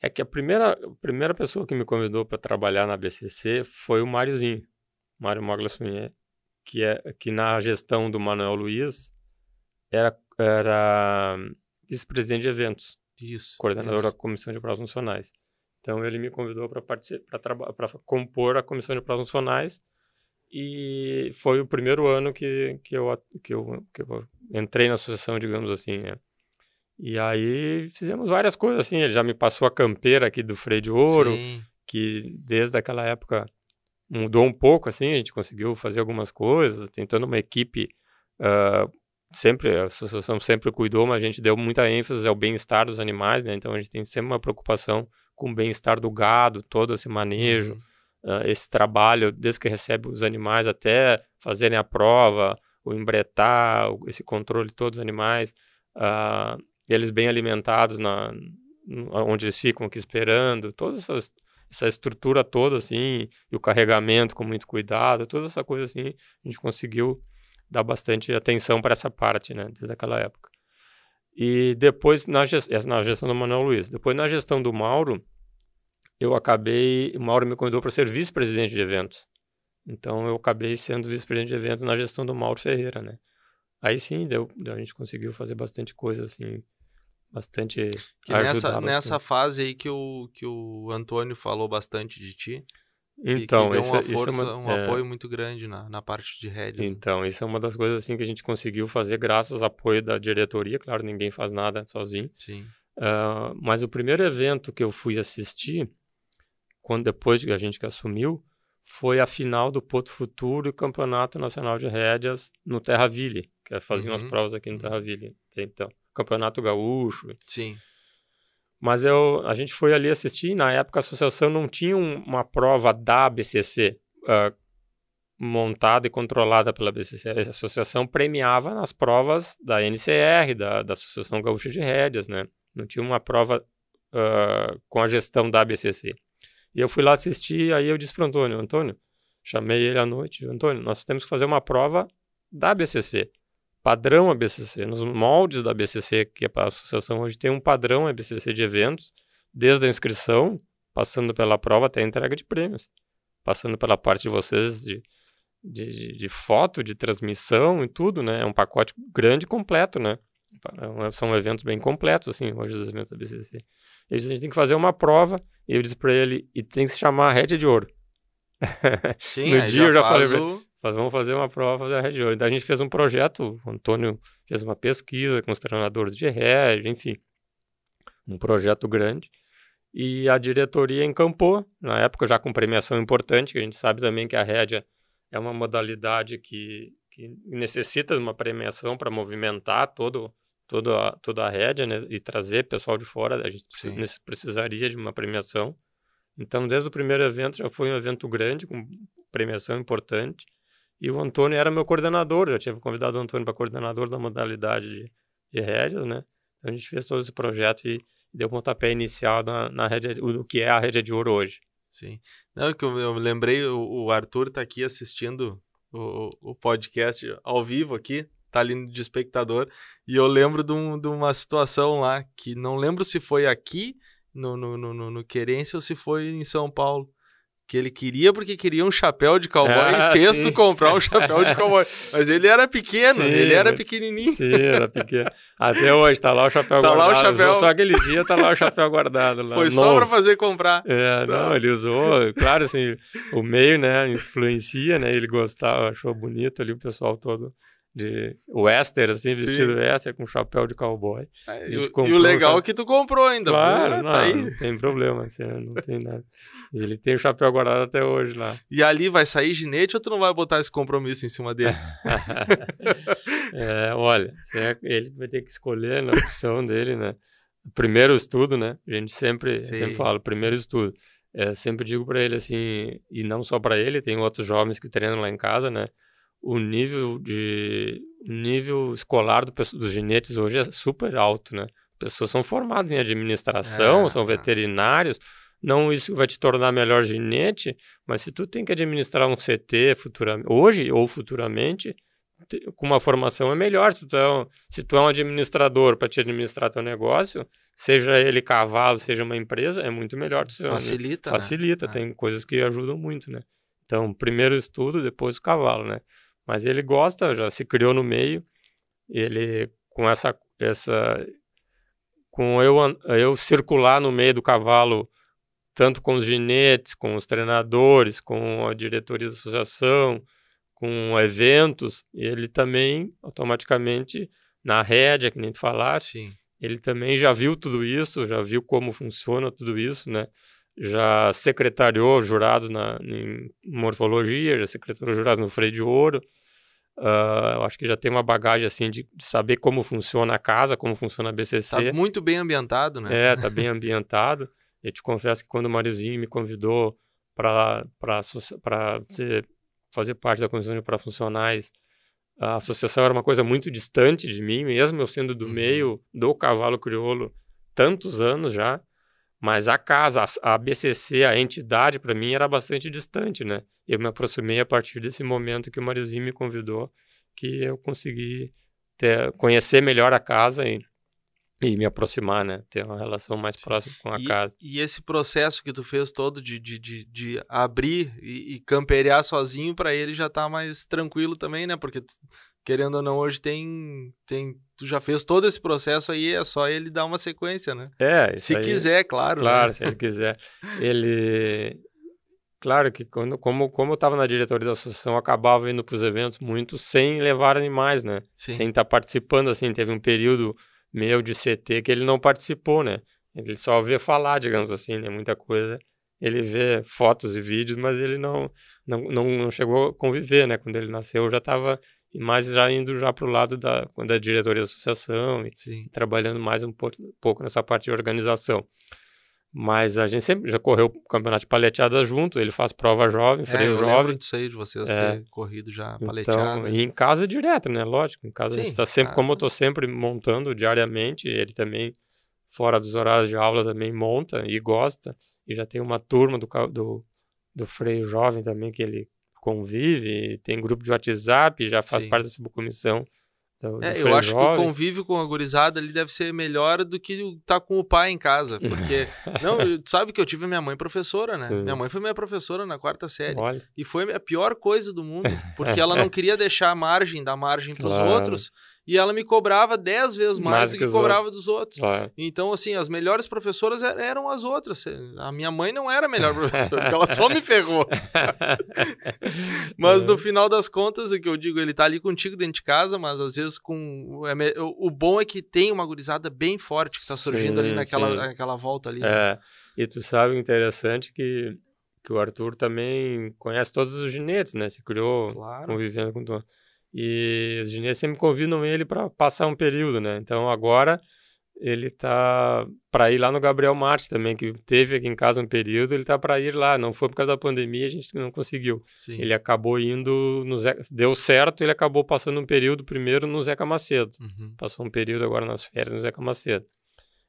É que a primeira, a primeira pessoa que me convidou para trabalhar na BCC foi o Máriozinho, Mário Mogla Sunhé, que, é, que na gestão do Manuel Luiz era, era vice-presidente de eventos. Isso. Coordenador isso. da Comissão de Provas Funcionais. Então ele me convidou para participar, para compor a Comissão de Provas Funcionais e foi o primeiro ano que, que, eu, que, eu, que eu entrei na associação, digamos assim, né? E aí fizemos várias coisas, assim, ele já me passou a campeira aqui do Freio de Ouro, Sim. que desde aquela época mudou um pouco, assim, a gente conseguiu fazer algumas coisas, tentando uma equipe uh, sempre, a associação sempre cuidou, mas a gente deu muita ênfase ao bem-estar dos animais, né? Então a gente tem sempre uma preocupação com o bem-estar do gado, todo esse manejo, Uhum. uh, esse trabalho, desde que recebe os animais até fazerem a prova, o embretar, esse controle de todos os animais, uh, eles bem alimentados na, onde eles ficam aqui esperando, essas essa estrutura toda, assim, e o carregamento com muito cuidado, toda essa coisa assim, a gente conseguiu dar bastante atenção para essa parte, né, desde aquela época. E depois, na, gest na gestão do Manuel Luiz, depois na gestão do Mauro, eu acabei, o Mauro me convidou para ser vice-presidente de eventos. Então eu acabei sendo vice-presidente de eventos na gestão do Mauro Ferreira, né. Aí sim, deu, a gente conseguiu fazer bastante coisa, assim, bastante que nessa, nessa fase aí que o, que o Antônio falou bastante de ti. Então, que, que uma força, isso é uma, um é... apoio muito grande na, na parte de rédeas. Então, isso é uma das coisas assim que a gente conseguiu fazer graças ao apoio da diretoria. Claro, ninguém faz nada sozinho. Sim. Uh, mas o primeiro evento que eu fui assistir, quando depois que a gente que assumiu, foi a final do Porto Futuro e Campeonato Nacional de Rédeas no Terraville, que é faziam uhum. as provas aqui no uhum. Terraville. Então, Campeonato Gaúcho. Sim. Mas eu, a gente foi ali assistir, na época a associação não tinha uma prova da BCC uh, ah, montada e controlada pela BCC. A associação premiava nas provas da NCR, da, da Associação Gaúcha de Rédeas, né? Não tinha uma prova uh, com a gestão da BCC. E eu fui lá assistir, aí eu disse para Antônio, Antônio, chamei ele à noite, Antônio, nós temos que fazer uma prova da BCC padrão ABCC, nos moldes da ABCC, que é a associação hoje tem um padrão ABCC de eventos, desde a inscrição, passando pela prova até a entrega de prêmios, passando pela parte de vocês de, de, de foto, de transmissão e tudo, né? É um pacote grande e completo, né? É são eventos bem completos, assim, hoje os eventos da BCC. E a gente tem que fazer uma prova, e eu disse para ele, e tem que se chamar Rédea de Ouro. Sim, no dia eu já falei, o vamos fazer uma prova da Ouro. Então a gente fez um projeto, o Antônio fez uma pesquisa com os treinadores de Red, enfim, um projeto grande. E a diretoria encampou, na época já com premiação importante, que a gente sabe também que a rédea é uma modalidade que, que necessita de uma premiação para movimentar todo, todo a, toda a rédea né, e trazer pessoal de fora, a gente Sim. precisaria de uma premiação. Então, desde o primeiro evento, já foi um evento grande, com premiação importante. E o Antônio era meu coordenador, eu tinha convidado o Antônio para coordenador da modalidade de, de rédeas, né? Então a gente fez todo esse projeto e deu pontapé inicial na, na rede, o que é a rede de ouro hoje. Sim. Não, que eu, eu lembrei, o, o Arthur está aqui assistindo o, o podcast ao vivo aqui, tá ali de espectador, e eu lembro de, um, de uma situação lá, que não lembro se foi aqui no, no, no, no Querência ou se foi em São Paulo, que ele queria porque queria um chapéu de cowboy ah, e fez sim. tu comprar um chapéu de cowboy. Mas ele era pequeno, sim, ele era pequenininho. Sim, era pequeno. Até hoje tá lá o chapéu tá guardado. Lá o chapéu... Só, aquele dia tá lá o chapéu guardado. Lá, Foi novo. só para fazer comprar. É, não, ele usou, claro, assim, o meio, né, influencia, né, ele gostava, achou bonito ali o pessoal todo de western, assim, vestido Sim. western, com chapéu de cowboy. É, e, e, o legal é que tu comprou ainda. Claro, pô, não, tá não tem problema, assim, não tem nada. Ele tem o chapéu guardado até hoje lá. E ali vai sair ginete ou tu não vai botar esse compromisso em cima dele? é, olha, é, ele vai ter que escolher na opção dele, né? Primeiro estudo, né? A gente sempre, sempre fala, primeiro estudo. É, sempre digo para ele assim, e não só para ele, tem outros jovens que treinam lá em casa, né? O nível de nível escolar do, dos ginetes hoje é super alto, né? Pessoas são formadas em administração, é, são é. veterinários. Não isso vai te tornar melhor ginete, mas se tu tem que administrar um CT futuramente, hoje ou futuramente, com uma formação é melhor. Se tu é um, se tu é um administrador para te administrar teu negócio, seja ele cavalo, seja uma empresa, é muito melhor. Facilita. Né? Facilita, né? tem coisas que ajudam muito, né? Então, primeiro estudo, depois o cavalo, né? Mas ele gosta, já se criou no meio. Ele com essa essa com eu eu circular no meio do cavalo tanto com os ginetes, com os treinadores, com a diretoria da associação, com eventos, ele também automaticamente na rédea, que nem tu falaste, ele também já viu tudo isso, já viu como funciona tudo isso, né? já secretariou jurados na, em morfologia, já secretariou jurados no freio de ouro. Uh, eu acho que já tem uma bagagem assim de, de, saber como funciona a casa, como funciona a BCC. Tá muito bem ambientado, né? É, tá bem ambientado. Eu te confesso que quando o Mariozinho me convidou para fazer parte da comissão de parafuncionais, a associação era uma coisa muito distante de mim, mesmo eu sendo do uhum. meio do cavalo crioulo tantos anos já Mas a casa, a BCC, a entidade, para mim era bastante distante, né? Eu me aproximei a partir desse momento que o Mariozinho me convidou, que eu consegui ter, conhecer melhor a casa e, e me aproximar, né? Ter uma relação mais próxima com a e, casa. E esse processo que tu fez todo de, de, de, de abrir e, e camperear sozinho, para ele já tá mais tranquilo também, né? Porque querendo ou não, hoje tem, tem. Tu já fez todo esse processo aí, é só ele dar uma sequência, né? É, Se aí, quiser, claro. Claro, né? se ele quiser. Ele. Claro que quando, como, como eu estava na diretoria da associação, eu acabava indo para os eventos muito sem levar animais, né? Sim. Sem estar tá participando, assim. Teve um período meu de CT que ele não participou, né? Ele só vê falar, digamos assim, né? Muita coisa. Ele vê fotos e vídeos, mas ele não, não, não, não chegou a conviver, né? Quando ele nasceu, eu já estava mas já indo já para o lado da, da diretoria da associação e Sim. trabalhando mais um pouco, um pouco, nessa parte de organização. Mas a gente sempre já correu o campeonato de paleteada junto, ele faz prova jovem, freio é, eu jovem. disso aí, de vocês É. ter corrido já paleteada. Então, e em casa direto, né? Lógico, em casa a gente Sim, está sempre, como eu casa. estou sempre montando diariamente, ele também, fora dos horários de aula, também monta e gosta. E já tem uma turma do, do, do freio jovem também que ele convive, tem grupo de WhatsApp, já faz Sim. parte dessa comissão do, do É, eu acho que o convívio com a gurizada ali deve ser melhor do que estar com o pai em casa. Porque, não, sabe que eu tive minha mãe professora, né? Sim. Minha mãe foi minha professora na quarta série. Olha, E foi a pior coisa do mundo, porque ela não queria deixar a margem, dar margem pros Claro. outros, e ela me cobrava dez vezes mais, Mais do que que, cobrava dos outros. olha. Então, assim, as melhores professoras er- eram as outras. A minha mãe não era a melhor professora, porque ela só me ferrou. Mas no final das contas, é que eu digo, ele tá ali contigo dentro de casa, mas às vezes com. é O o bom é que tem uma gurizada bem forte que tá surgindo ali Sim, naquela, sim. naquela volta ali. É, e tu sabe o interessante que, que o Arthur também conhece todos os ginetes, né? Se criou Claro. convivendo com todos. E os ginetes sempre convidam ele para passar um período, né? Então agora ele tá para ir lá no Gabriel Martins também, que teve aqui em casa um período, ele tá para ir lá. Não foi por causa da pandemia, a gente não conseguiu. Sim. Ele acabou indo no Zeca, deu certo, ele acabou passando um período primeiro no Zeca Macedo. Uhum. Passou um período agora nas férias no Zeca Macedo.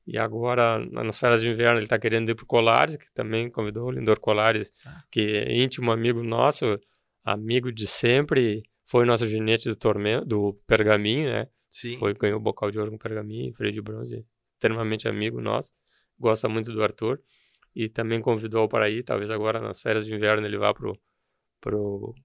E agora, na- nas férias de inverno, ele está querendo ir para o Colares, que também convidou o Lindor Colares, Ah. que é íntimo amigo nosso, amigo de sempre, foi nosso ginete do tormento, do Pergaminho, né? Sim. Foi, ganhou o bocal de ouro com Pergaminho, freio de bronze, extremamente amigo nosso, gosta muito do Arthur, e também convidou para ir, talvez agora nas férias de inverno ele vá pro, pro,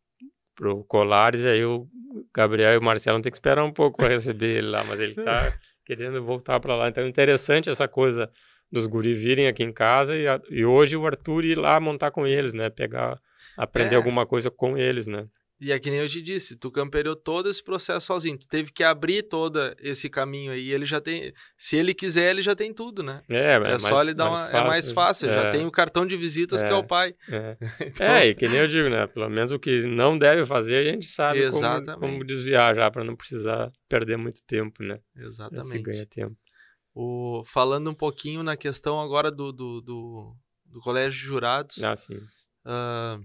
pro Colares, e aí o Gabriel e o Marcelo tem que esperar um pouco para receber ele lá, mas ele tá querendo voltar para lá, então interessante essa coisa dos guri virem aqui em casa e, a- e hoje o Arthur ir lá montar com eles, né, pegar, aprender É. alguma coisa com eles, né. E é que nem eu te disse, tu campereou todo esse processo sozinho. Tu teve que abrir todo esse caminho aí. Ele já tem. Se ele quiser, ele já tem tudo, né? É, É, só ele dar uma. é mais fácil. Já é. tem o cartão de visitas que é É. o pai. É. Então, É, e que nem eu digo, né? Pelo menos o que não deve fazer, a gente sabe como, Exatamente. como desviar já, para não precisar perder muito tempo, né? Já Se Exatamente. ganha tempo. O, falando um pouquinho na questão agora do, do, do, do colégio de jurados. Ah, sim. ah,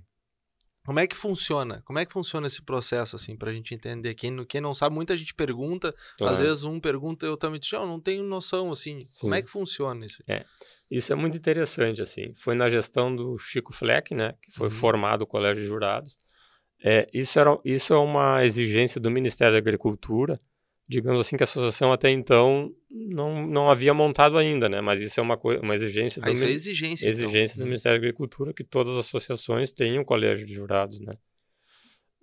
como é que funciona? Como é que funciona esse processo, assim, pra gente entender? Quem, não- quem não sabe, muita gente pergunta. Claro. Às vezes um pergunta, eu também digo, "Ah, eu não tenho noção, assim. Como Sim. é que funciona isso? Isso é muito interessante, assim. Foi na gestão do Chico Fleck, né? Que foi Uhum. formado o Colégio de Jurados. É, isso, era, isso é uma exigência do Ministério da Agricultura. Digamos assim que a associação até então não, não havia montado ainda, né? Mas isso é uma, coi- uma exigência do Ah, isso é mi- exigência. então. exigência do Hum. Ministério da Agricultura que todas as associações tenham colégio de jurados, né?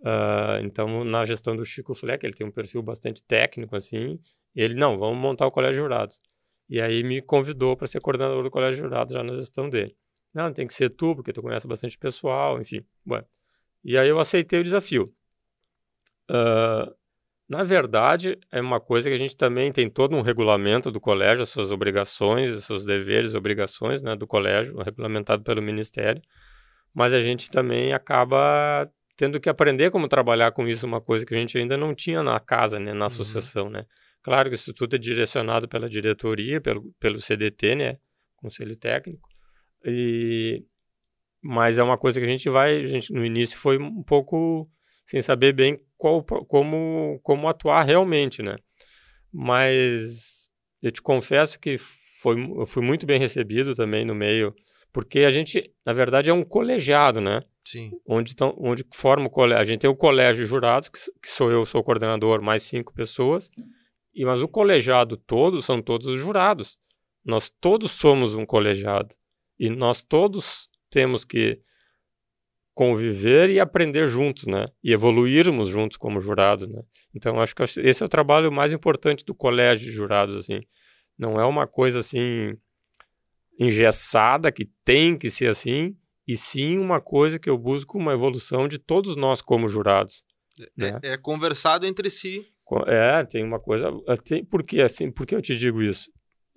Ah, então, na gestão do Chico Fleck, ele tem um perfil bastante técnico, assim, ele, não, vamos montar o colégio de jurados. E aí me convidou para ser coordenador do colégio de jurados já na gestão dele. Não, tem que ser tu, porque tu conhece bastante pessoal, enfim. Bom, e aí eu aceitei o desafio. Ah, na verdade, é uma coisa que a gente também tem todo um regulamento do colégio, as suas obrigações, os seus deveres e obrigações né, do colégio, regulamentado pelo Ministério, mas a gente também acaba tendo que aprender como trabalhar com isso, uma coisa que a gente ainda não tinha na casa, né, na associação, né. Claro que isso tudo é direcionado pela diretoria, pelo, pelo CDT, né, Conselho Técnico, e... mas é uma coisa que a gente vai, a gente no início foi um pouco sem saber bem qual, como, como atuar realmente, né? Mas eu te confesso que foi, eu fui muito bem recebido também no meio, porque a gente, na verdade, é um colegiado, né? Sim. Onde, tão, onde forma o colégio. A gente tem o colégio de jurados, que, que sou eu, sou o coordenador, mais cinco pessoas, e mas o colegiado todo são todos os jurados. Nós todos somos um colegiado. E nós todos temos que conviver e aprender juntos, né? E evoluirmos juntos como jurado, né? Então, acho que esse é o trabalho mais importante do colégio de jurados, assim. Não é uma coisa, assim, engessada, que tem que ser assim, e sim uma coisa que eu busco uma evolução de todos nós como jurados. É, né? é conversado entre si. É, tem uma coisa... É, tem, por que, assim, por que eu te digo isso?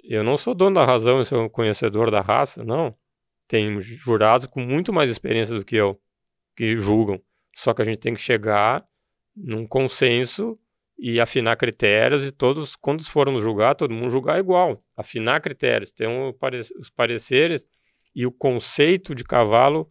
Eu não sou dono da razão, eu sou um conhecedor da raça, não. Tem jurados com muito mais experiência do que eu, que julgam. Só que a gente tem que chegar num consenso e afinar critérios e todos, quando formos julgar, todo mundo julgar igual. Afinar critérios, ter um, os pareceres e o conceito de cavalo,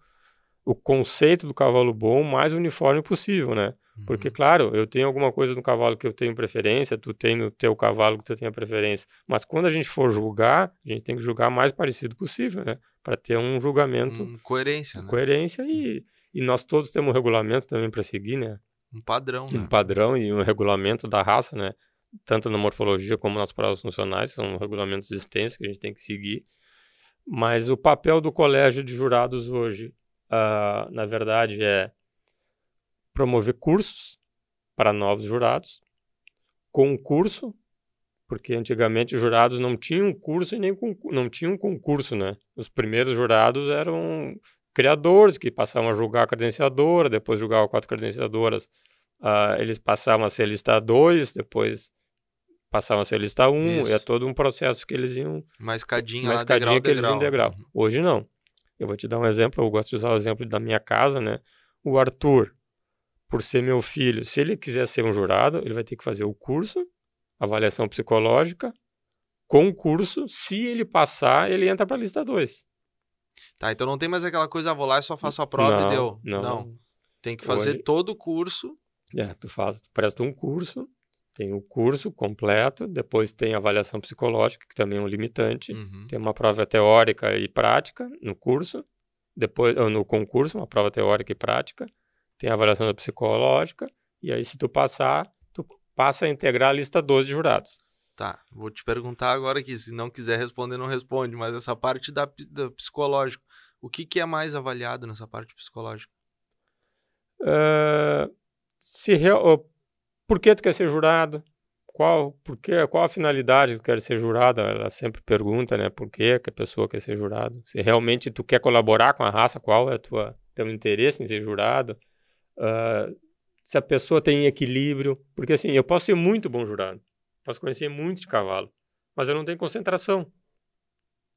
o conceito do cavalo bom mais uniforme possível, né? Porque, uhum. claro, eu tenho alguma coisa no cavalo que eu tenho preferência, tu tem no teu cavalo que tu tem preferência. Mas quando a gente for julgar, a gente tem que julgar mais parecido possível, né? Para ter um julgamento. Um, coerência, né? Coerência e, e nós todos temos um regulamento também para seguir, né? Um padrão, né? Um padrão e um regulamento da raça, né? Tanto na morfologia como nas provas funcionais, são regulamentos extensos que a gente tem que seguir. Mas o papel do colégio de jurados hoje, uh, na verdade, é promover cursos para novos jurados, concurso, porque antigamente os jurados não tinham curso e nem não tinham concurso, né? Os primeiros jurados eram criadores que passavam a julgar a credenciadora, depois julgavam quatro credenciadoras, uh, eles passavam a ser lista 2, depois passavam a ser lista 1, um, e é todo um processo que eles iam... Mais escadinha, mais escadinha que eles iam degrau. Uhum. Hoje não. Eu vou te dar um exemplo, eu gosto de usar o exemplo da minha casa, né? O Arthur, por ser meu filho, se ele quiser ser um jurado, ele vai ter que fazer o curso, avaliação psicológica, concurso. Se ele passar, ele entra para a lista 2. Tá, então não tem mais aquela coisa, ah, vou lá e só faço a prova não, e deu. Não. não. Tem que fazer Hoje... todo o curso. É, tu faz, tu presta um curso, tem o curso completo, depois tem a avaliação psicológica, que também é um limitante, uhum. tem uma prova teórica e prática no curso, depois no concurso, uma prova teórica e prática, tem a avaliação da psicológica, e aí se tu passar, tu passa a integrar a lista 12 de jurados. Tá, vou te perguntar agora aqui, se não quiser responder, não responde, mas essa parte da, da psicológico, o que, que é mais avaliado nessa parte psicológica? Uh, se real, por que tu quer ser jurado? Qual, por qual a finalidade que tu quer ser jurado? Ela sempre pergunta, né? Por que, que a pessoa quer ser jurado? Se realmente tu quer colaborar com a raça, qual é o teu interesse em ser jurado? Uh, se a pessoa tem equilíbrio. Porque assim, eu posso ser muito bom jurado, posso conhecer muito de cavalo, mas eu não tenho concentração.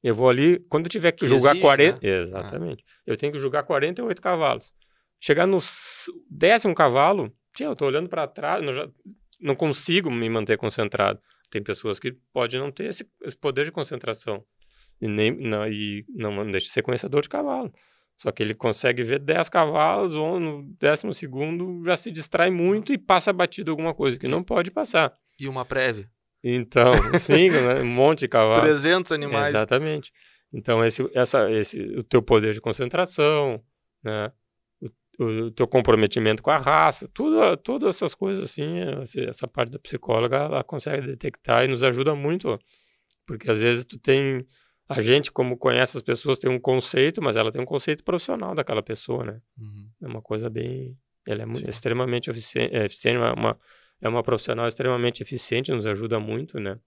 Eu vou ali, quando eu tiver que, que julgar exige, 40. Né? Exatamente. Ah. Eu tenho que julgar 48 cavalos. Chegar no décimo cavalo, tia, eu tô olhando para trás, não, já, não consigo me manter concentrado. Tem pessoas que podem não ter esse, esse poder de concentração. E, nem, não, e não, não deixa de ser conhecedor de cavalo. Só que ele consegue ver 10 cavalos, ou no décimo segundo já se distrai muito e passa batido alguma coisa, que não pode passar. E uma prévia. Então, sim, né? um monte de cavalos. 300 animais. Exatamente. Então, esse, essa, esse, o teu poder de concentração, né? o, o teu comprometimento com a raça, tudo, todas essas coisas assim, essa parte da psicóloga, ela consegue detectar e nos ajuda muito, porque às vezes tu tem a gente, como conhece as pessoas, tem um conceito, mas ela tem um conceito profissional daquela pessoa, né? Uhum. É uma coisa bem. Ela é muito, extremamente eficiente, é, é uma, é uma profissional extremamente eficiente, nos ajuda muito, né?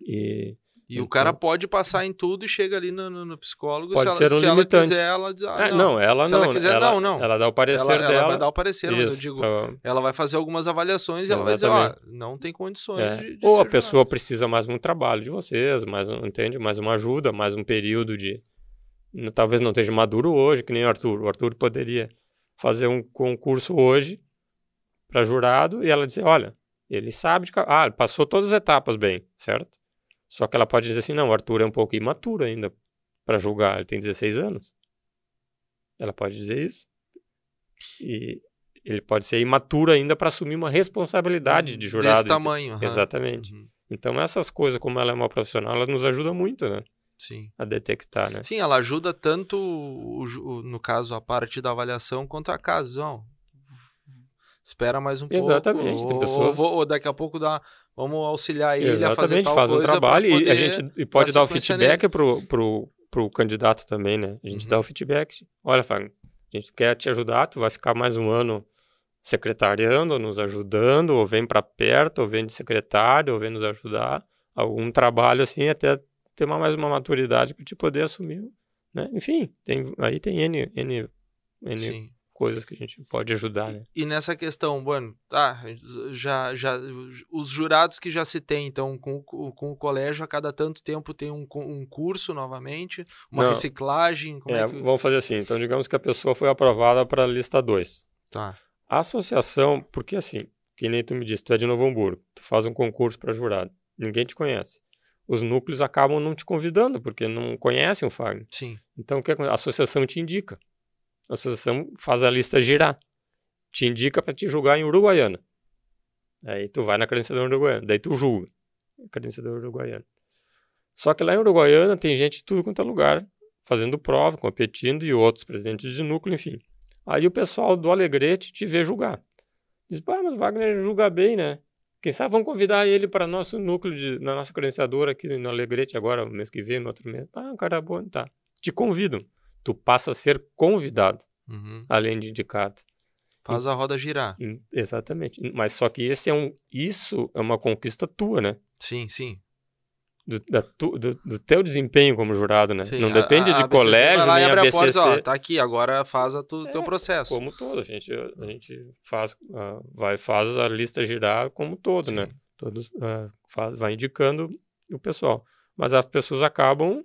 E e então, o cara pode passar em tudo e chega ali no, no, no psicólogo. Pode se ser ela, um se limitante. ela quiser, ela diz. Ah, é, não. não, ela se não. ela quiser, ela, não, não. Ela dá o parecer ela, dela. Ela vai dar o parecer, Isso, mas eu digo, pra... ela vai fazer algumas avaliações e ela vai dizer, ó, não tem condições é. de, de Ou a pessoa precisa mais um trabalho de vocês, mais um, entende? Mais uma ajuda, mais um período de. Talvez não esteja maduro hoje, que nem o Arthur. O Arthur poderia fazer um concurso hoje para jurado e ela dizer, olha, ele sabe de. Ah, passou todas as etapas bem, certo? Só que ela pode dizer assim: não, o Arthur é um pouco imaturo ainda para julgar, ele tem 16 anos. Ela pode dizer isso. E ele pode ser imaturo ainda para assumir uma responsabilidade de jurado. Desse tamanho. Exatamente. Uhum. Então, essas coisas, como ela é uma profissional, ela nos ajuda muito, né? Sim. A detectar, né? Sim, ela ajuda tanto, o, o, no caso, a parte da avaliação, quanto a caso. Espera mais um Exatamente. pouco. Tem pessoas... Ou, ou, daqui a pouco dá, vamos auxiliar ele Exatamente, a fazer tal faz um trabalho e a gente e pode dar o feedback nele. pro, pro, pro candidato também, né? A gente Uhum. dá o feedback. Olha, Fábio, a gente quer te ajudar, tu vai ficar mais um ano secretariando, nos ajudando, ou vem para perto, ou vem de secretário, ou vem nos ajudar. Algum trabalho assim, até ter mais uma maturidade para te poder assumir, né? Enfim, tem, aí tem N, N, N Sim. Coisas que a gente pode ajudar, né? E nessa questão, bueno, tá, já, já, os jurados que já se tem, então, com, o- com o colégio, a cada tanto tempo tem um, um curso novamente, uma Não. reciclagem, é, É, que... vamos fazer assim. Então, digamos que a pessoa foi aprovada para a lista 2. Tá, A associação, porque assim, que nem tu me disse, tu é de Novo Hamburgo, tu faz um concurso para jurado, ninguém te conhece. Os núcleos acabam não te convidando, porque não conhecem o Fagner. sim, Então, acontece? a associação te indica. A associação faz a lista girar. Te indica para te julgar em Uruguaiana. Aí tu vai na credenciadora uruguaiana. Daí tu julga. Credenciadora uruguaiana. Só que lá em Uruguaiana tem gente de tudo quanto é lugar, fazendo prova, competindo, e outros presidentes de núcleo, enfim. Aí o pessoal do Alegrete te vê julgar. Diz, pá, mas Wagner julga bem, né? Quem sabe vamos convidar ele para nosso núcleo, de, na nossa credenciadora aqui no Alegrete agora, mês que vem, no outro mês. Ah, um cara bom, tá. Te convidam. Tu passa a ser convidado, uhum. além de indicado. faz a roda girar. Em- Exatamente. Mas só que esse é um, isso é uma conquista tua, né? Sim, sim. Do, da tu- do, do teu desempenho como jurado, né? sim. Não A- depende a- a de ABCC colégio, e nem abre a a porta, ó, tá aqui, agora faz o teu, teu É, processo. Como todo, a gente, a gente faz, ah, vai, faz a lista girar como todo, né? Sim. Todos ah, faz, vai indicando o pessoal. Mas as pessoas acabam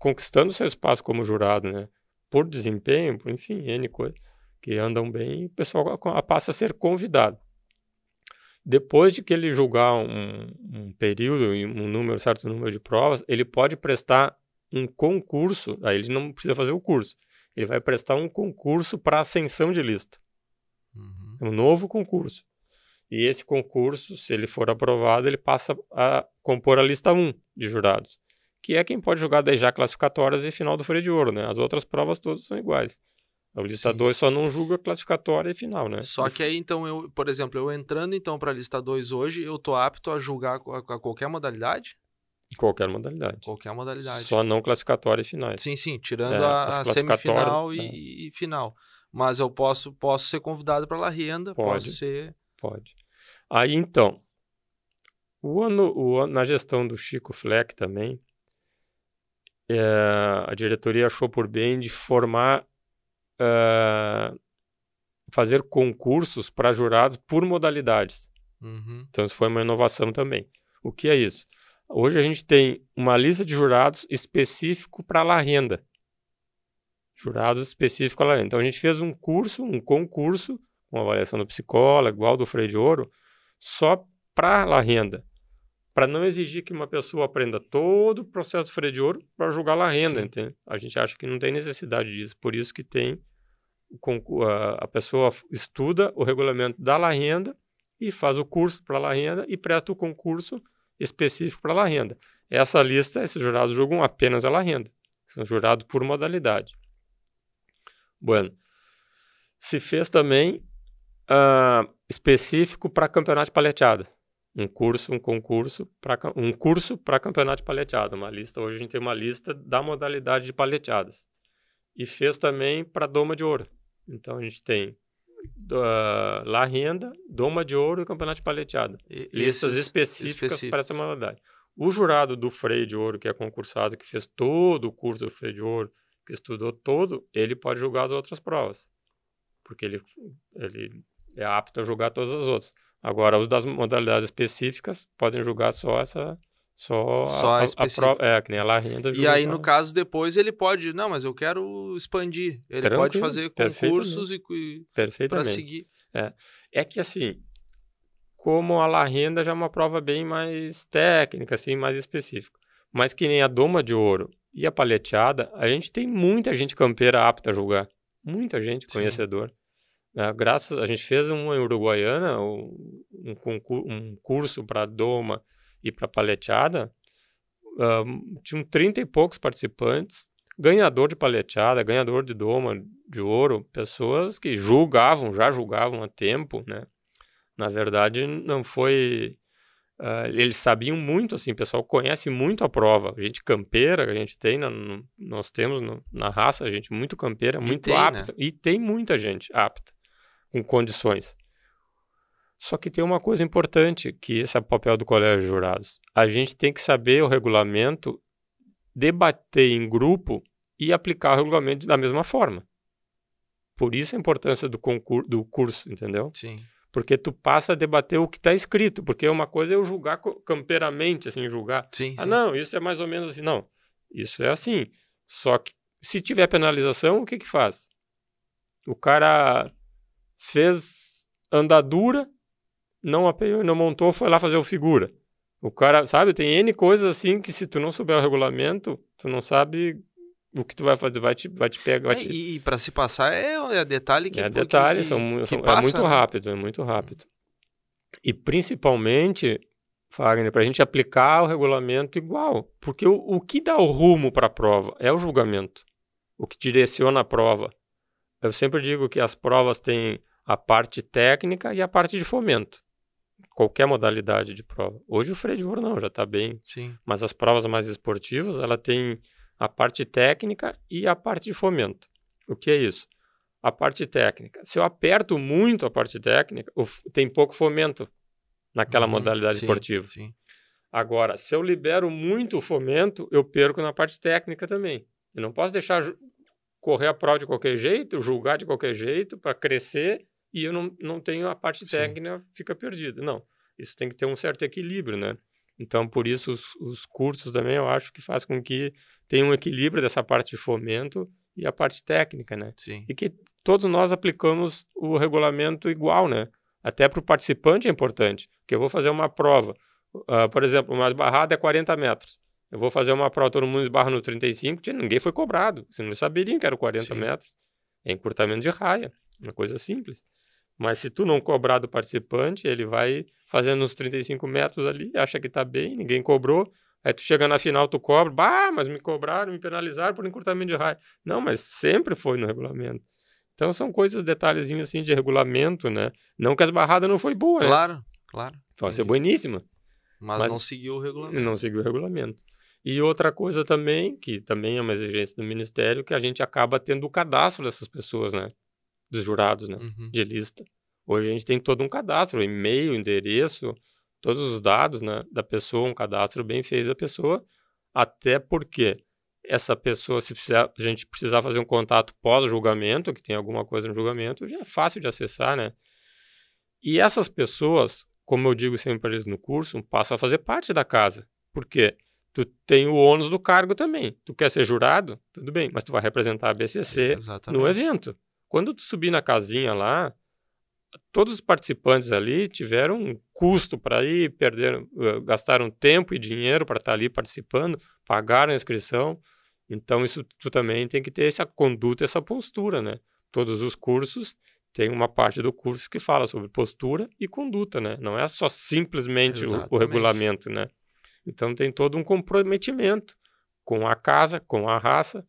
conquistando seu espaço como jurado, né? Por desempenho, por enfim, N coisas que andam bem, o pessoal passa a ser convidado. Depois de que ele julgar um, um período e um número, certo número de provas, ele pode prestar um concurso, aí ele não precisa fazer o curso, ele vai prestar um concurso para ascensão de lista. Uhum. É um novo concurso. E esse concurso, se ele for aprovado, ele passa a compor a lista 1 de jurados, que é quem pode jogar daí já classificatórias e final do freio de ouro, né? As outras provas todas são iguais. A lista Sim. 2 só não julga classificatória e final, né? Só que aí, então, eu, por exemplo, eu entrando então para a lista 2 hoje, eu tô apto a julgar a, qualquer modalidade? Qualquer modalidade. Qualquer modalidade. Só não classificatória e finais. Sim, sim, tirando É, a, a semifinal é. e, e final. Mas eu posso, posso ser convidado para La Renda, Pode. posso ser. Pode. Aí então, o ano, o ano- na gestão do Chico Fleck também, é, a diretoria achou por bem de formar, é, fazer concursos para jurados por modalidades. Uhum, Então, isso foi uma inovação também. O que é isso? Hoje a gente tem uma lista de jurados específico para La Renda. Jurados específicos para La Renda. Então, a gente fez um curso, um concurso, com avaliação do psicólogo, igual do Freio de Ouro, só para La Renda. Para não exigir que uma pessoa aprenda todo o processo Freio de Ouro para julgar La Renda, Sim. entende? A gente acha que não tem necessidade disso. Por isso que tem a a pessoa estuda o regulamento da La Renda e faz o curso para La Renda e presta o concurso específico para La Renda. Essa lista, esses jurados julgam apenas a La Renda. São jurados por modalidade. Bueno, se fez também ah, específico para campeonato de paleteada. Um curso, um concurso, pra, um curso para campeonato de paleteada. Uma lista, hoje a gente tem uma lista da modalidade de paleteadas. E fez também para doma de ouro. Então a gente tem ah, La Renda, Doma de Ouro e Campeonato de Paleteada. E- Listas específicas para essa modalidade. O jurado do freio de ouro, que é concursado, que fez todo o curso do freio de ouro, que estudou todo, ele pode julgar as outras provas. Porque ele, ele é apto a julgar todas as outras. Agora, os das modalidades específicas podem julgar só essa. Só, Só a a, a, prova. É, que nem a La Renda E aí, só- no caso, depois ele pode. Não, mas eu quero expandir. Ele pode Tranquilo, fazer concursos e, e para seguir. É que assim, como a La Renda já é uma prova bem mais técnica, assim, mais específica. Mas que nem a Doma de Ouro e a Paleteada, a gente tem muita gente campeira apta a julgar. Muita gente Sim. conhecedor. É, graças, a gente fez um em Uruguaiana, um, um, um curso para Doma e para paleteada, uh, tinham 30 e poucos participantes, ganhador de paleteada, ganhador de doma, de ouro, pessoas que julgavam, já julgavam há tempo, né? Na verdade, não foi Uh, eles sabiam muito, assim, o pessoal conhece muito a prova. A gente campeira, a gente tem, na, no, nós temos no, na raça, a gente muito campeira, muito tem, apta. Né? E tem muita gente apta, com condições. Só que tem uma coisa importante, que esse é o papel do colégio de jurados. A gente tem que saber o regulamento, debater em grupo e aplicar o regulamento da mesma forma. Por isso a importância do, concurso, do curso, entendeu? Sim porque tu passa a debater o que está escrito, porque uma coisa é eu julgar camperamente, assim, julgar. Sim, ah, não, isso é mais ou menos assim. Não, isso é assim. Só que se tiver penalização, o que que faz? O cara fez andadura, não apeou, não montou, foi lá fazer o figura. O cara, sabe, tem N coisas assim que se tu não souber o regulamento, tu não sabe o que tu vai fazer vai te, vai te pegar. Vai é, te... E, e para se passar é, é detalhe que. É detalhe, que, são, que são, é passa, é muito né? rápido, é muito rápido. E principalmente, Fagner, para a gente aplicar o regulamento igual. Porque o, o que dá o rumo para a prova é o julgamento. O que direciona a prova. Eu sempre digo que as provas têm a parte técnica e a parte de fomento. Qualquer modalidade de prova. Hoje o freio de ouro não, já está bem. Sim. Mas as provas mais esportivas, ela tem a parte técnica e a parte de fomento. O que é isso? A parte técnica. Se eu aperto muito a parte técnica, tem pouco fomento naquela uhum, modalidade sim, esportiva. Sim. Agora, se eu libero muito o fomento, eu perco na parte técnica também. Eu não posso deixar correr a prova de qualquer jeito, julgar de qualquer jeito para crescer e eu não, não tenho a parte técnica, sim. fica perdida. Não, isso tem que ter um certo equilíbrio, né? Então, por isso, os, os cursos também eu acho que faz com que tenha um equilíbrio dessa parte de fomento e a parte técnica, né? Sim. E que todos nós aplicamos o regulamento igual, né? Até para o participante é importante, porque eu vou fazer uma prova, uh, por exemplo, uma barrada é 40 metros. Eu vou fazer uma prova, todo mundo esbarra no 35, ninguém foi cobrado, você não saberia que era 40 Sim. metros. É encurtamento de raia, uma coisa simples. Mas se tu não cobrar do participante, ele vai fazendo uns 35 metros ali, acha que tá bem, ninguém cobrou. Aí tu chega na final, tu cobra, bah, mas me cobraram, me penalizaram por encurtamento de raio. Não, mas sempre foi no regulamento. Então são coisas, detalhezinhos assim de regulamento, né? Não que as barradas não foi boa, claro, né? Claro, Pode ser bueníssima. Mas, mas, não seguiu o regulamento. Não seguiu o regulamento. E outra coisa também, que também é uma exigência do Ministério, que a gente acaba tendo o cadastro dessas pessoas, né? Dos jurados, né? Uhum. De lista. Hoje a gente tem todo um cadastro, e-mail, endereço, todos os dados né, da pessoa, um cadastro bem feito da pessoa, até porque essa pessoa, se precisar, a gente precisar fazer um contato pós-julgamento, que tem alguma coisa no julgamento, já é fácil de acessar, né? E essas pessoas, como eu digo sempre para eles no curso, passam a fazer parte da casa. Por quê? Tu tem o ônus do cargo também. Tu quer ser jurado? Tudo bem, mas tu vai representar a BCC é, no evento. Quando tu subir na casinha lá, todos os participantes ali tiveram um custo para ir, perderam, uh, gastaram tempo e dinheiro para estar tá ali participando, pagaram a inscrição. Então, isso tu também tem que ter essa conduta, essa postura, né? Todos os cursos tem uma parte do curso que fala sobre postura e conduta, né? Não é só simplesmente o, o, regulamento, né? Então, tem todo um comprometimento com a casa, com a raça,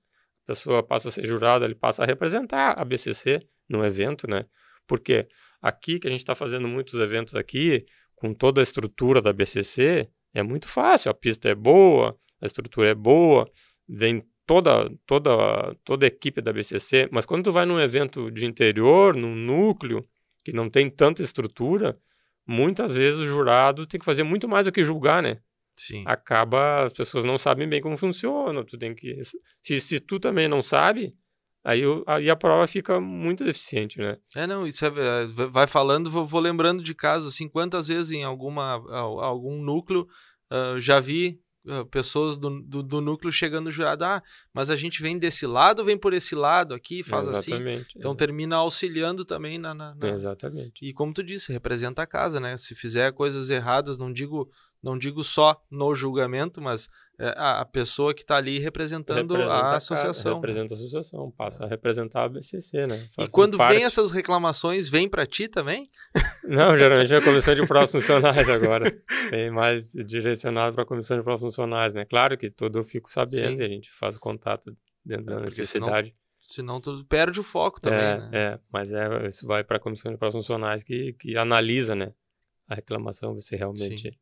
a pessoa passa a ser jurada, ele passa a representar a BCC no evento, né? Porque aqui, que a gente está fazendo muitos eventos aqui, com toda a estrutura da BCC, é muito fácil. A pista é boa, a estrutura é boa, vem toda, toda, toda a equipe da BCC. Mas quando tu vai num evento de interior, num núcleo, que não tem tanta estrutura, muitas vezes o jurado tem que fazer muito mais do que julgar, né? Sim. acaba as pessoas não sabem bem como funciona. Tu tem que se, se tu também não sabe, aí, aí a prova fica muito deficiente, né? É, não, isso é, é vai falando, vou, vou, lembrando de casos, assim, quantas vezes em alguma, algum núcleo uh, já vi uh, pessoas do, do, do, núcleo chegando jurado, ah, mas a gente vem desse lado, vem por esse lado aqui, faz assim. Exatamente, assim. Então é. termina auxiliando também na, na, na, Exatamente. E como tu disse, representa a casa, né? Se fizer coisas erradas, não digo não digo só no julgamento, mas é, a, a, pessoa que está ali representando representa a associação. representa a associação, passa a representar a BCC, né? Faz e quando parte... vem essas reclamações, vem para ti também? Não, geralmente é a comissão de provas funcionais agora. Vem mais direcionado para a comissão de provas funcionais, né? Claro que tudo eu fico sabendo Sim. e a gente faz contato dentro é, da necessidade. Senão, senão tu perde o foco também, é, né? É, mas é, isso vai para a comissão de provas funcionais que, que analisa, né? A reclamação, se realmente... Sim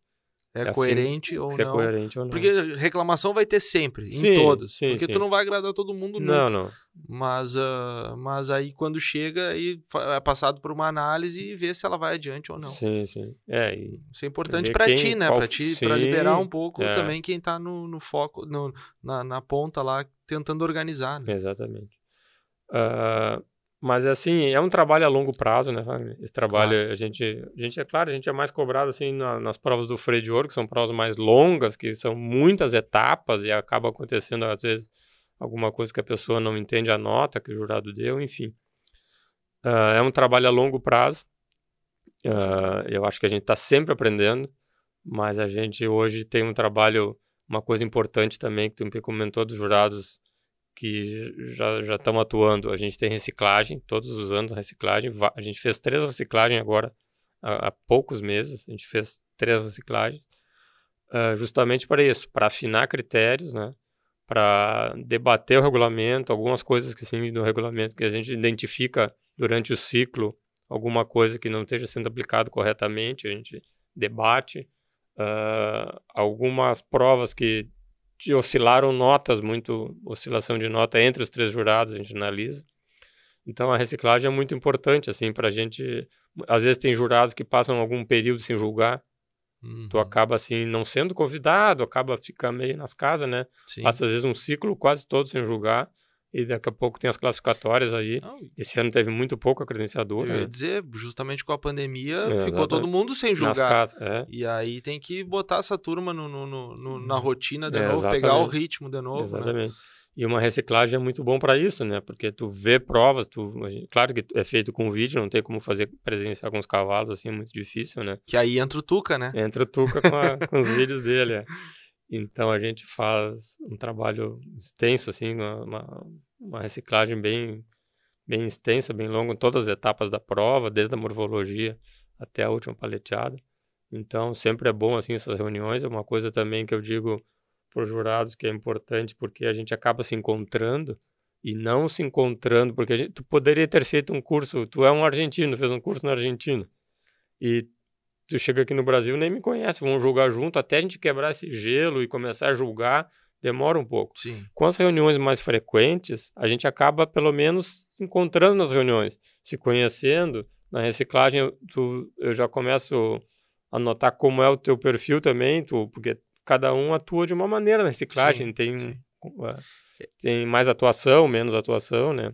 é, é coerente, assim, ou não. é coerente ou não. Porque reclamação vai ter sempre, sim, em todos. Sim, porque sim. tu não vai agradar todo mundo nunca. Não, não. Mas, uh, mas aí quando chega, aí é passado por uma análise e vê se ela vai adiante ou não. Sim, sim. É, e... Isso é importante para ti, né? Para ti, para liberar um pouco é. também quem tá no, no foco, no, na, na ponta lá, tentando organizar. Né? Exatamente. Uh, mas assim, é um trabalho a longo prazo, né? Esse trabalho, claro. a gente, a gente é claro, a gente é mais cobrado assim na, nas provas do freio de ouro, que são provas mais longas, que são muitas etapas e acaba acontecendo às vezes alguma coisa que a pessoa não entende a nota que o jurado deu, enfim. Uh, é um trabalho a longo prazo. Uh, eu acho que a gente está sempre aprendendo, mas a gente hoje tem um trabalho, uma coisa importante também que tu me comentou dos jurados que já, já estamos atuando. A gente tem reciclagem, todos os anos reciclagem. A gente fez três reciclagens agora, há, há poucos meses. A gente fez três reciclagens, uh, justamente para isso, para afinar critérios, né? para debater o regulamento, algumas coisas que sim no regulamento que a gente identifica durante o ciclo, alguma coisa que não esteja sendo aplicado corretamente, a gente debate. Uh, algumas provas que oscilaram notas, muito oscilação de nota entre os três jurados, a gente analisa. Então a reciclagem é muito importante assim para a gente. Às vezes tem jurados que passam algum período sem julgar, uhum. tu acaba assim não sendo convidado, acaba ficando meio nas casas, né? Sim. Passa às vezes um ciclo quase todo sem julgar e daqui a pouco tem as classificatórias aí. Não. Esse ano teve muito pouco a credenciadora. Eu ia né? dizer, justamente com a pandemia, é, ficou todo mundo sem julgar. Casas, é. E aí tem que botar essa turma no, no, no na rotina de é, novo, exatamente. pegar o ritmo de novo. Né? Exatamente. Né? E uma reciclagem é muito bom para isso, né? Porque tu vê provas, tu, claro que é feito com vídeo, não tem como fazer presenciar com os cavalos, assim, é muito difícil, né? Que aí entra o Tuca, né? Entra o Tuca com, a, com os vídeos dele, é. Então a gente faz um trabalho extenso, assim, uma, uma reciclagem bem, bem extensa, bem longa, em todas as etapas da prova, desde a morfologia até a última paleteada. Então sempre é bom assim essas reuniões. É uma coisa também que eu digo para os jurados que é importante porque a gente acaba se encontrando e não se encontrando porque gente, tu poderia ter feito um curso. Tu é um argentino, fez um curso na Argentina e tu chega aqui no Brasil nem me conhece, vamos julgar junto até a gente quebrar esse gelo e começar a julgar, demora um pouco. Sim. Com as reuniões mais frequentes, a gente acaba pelo menos se encontrando nas reuniões, se conhecendo. Na reciclagem, tu, eu já começo a notar como é o teu perfil também, tu, porque cada um atua de uma maneira na reciclagem, sim, tem, sim. Uh, tem mais atuação, menos atuação, né?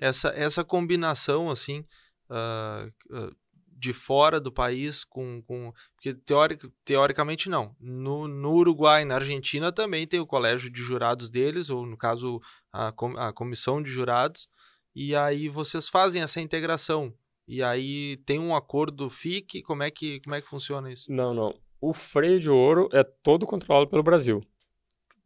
Essa, essa combinação, assim, uh, uh, de fora do país com. com porque teoric, teoricamente não. No, no Uruguai na Argentina também tem o colégio de jurados deles, ou no caso a, com, a comissão de jurados, e aí vocês fazem essa integração. E aí tem um acordo FIC, como é que, como é que funciona isso? Não, não. O freio de ouro é todo controlado pelo Brasil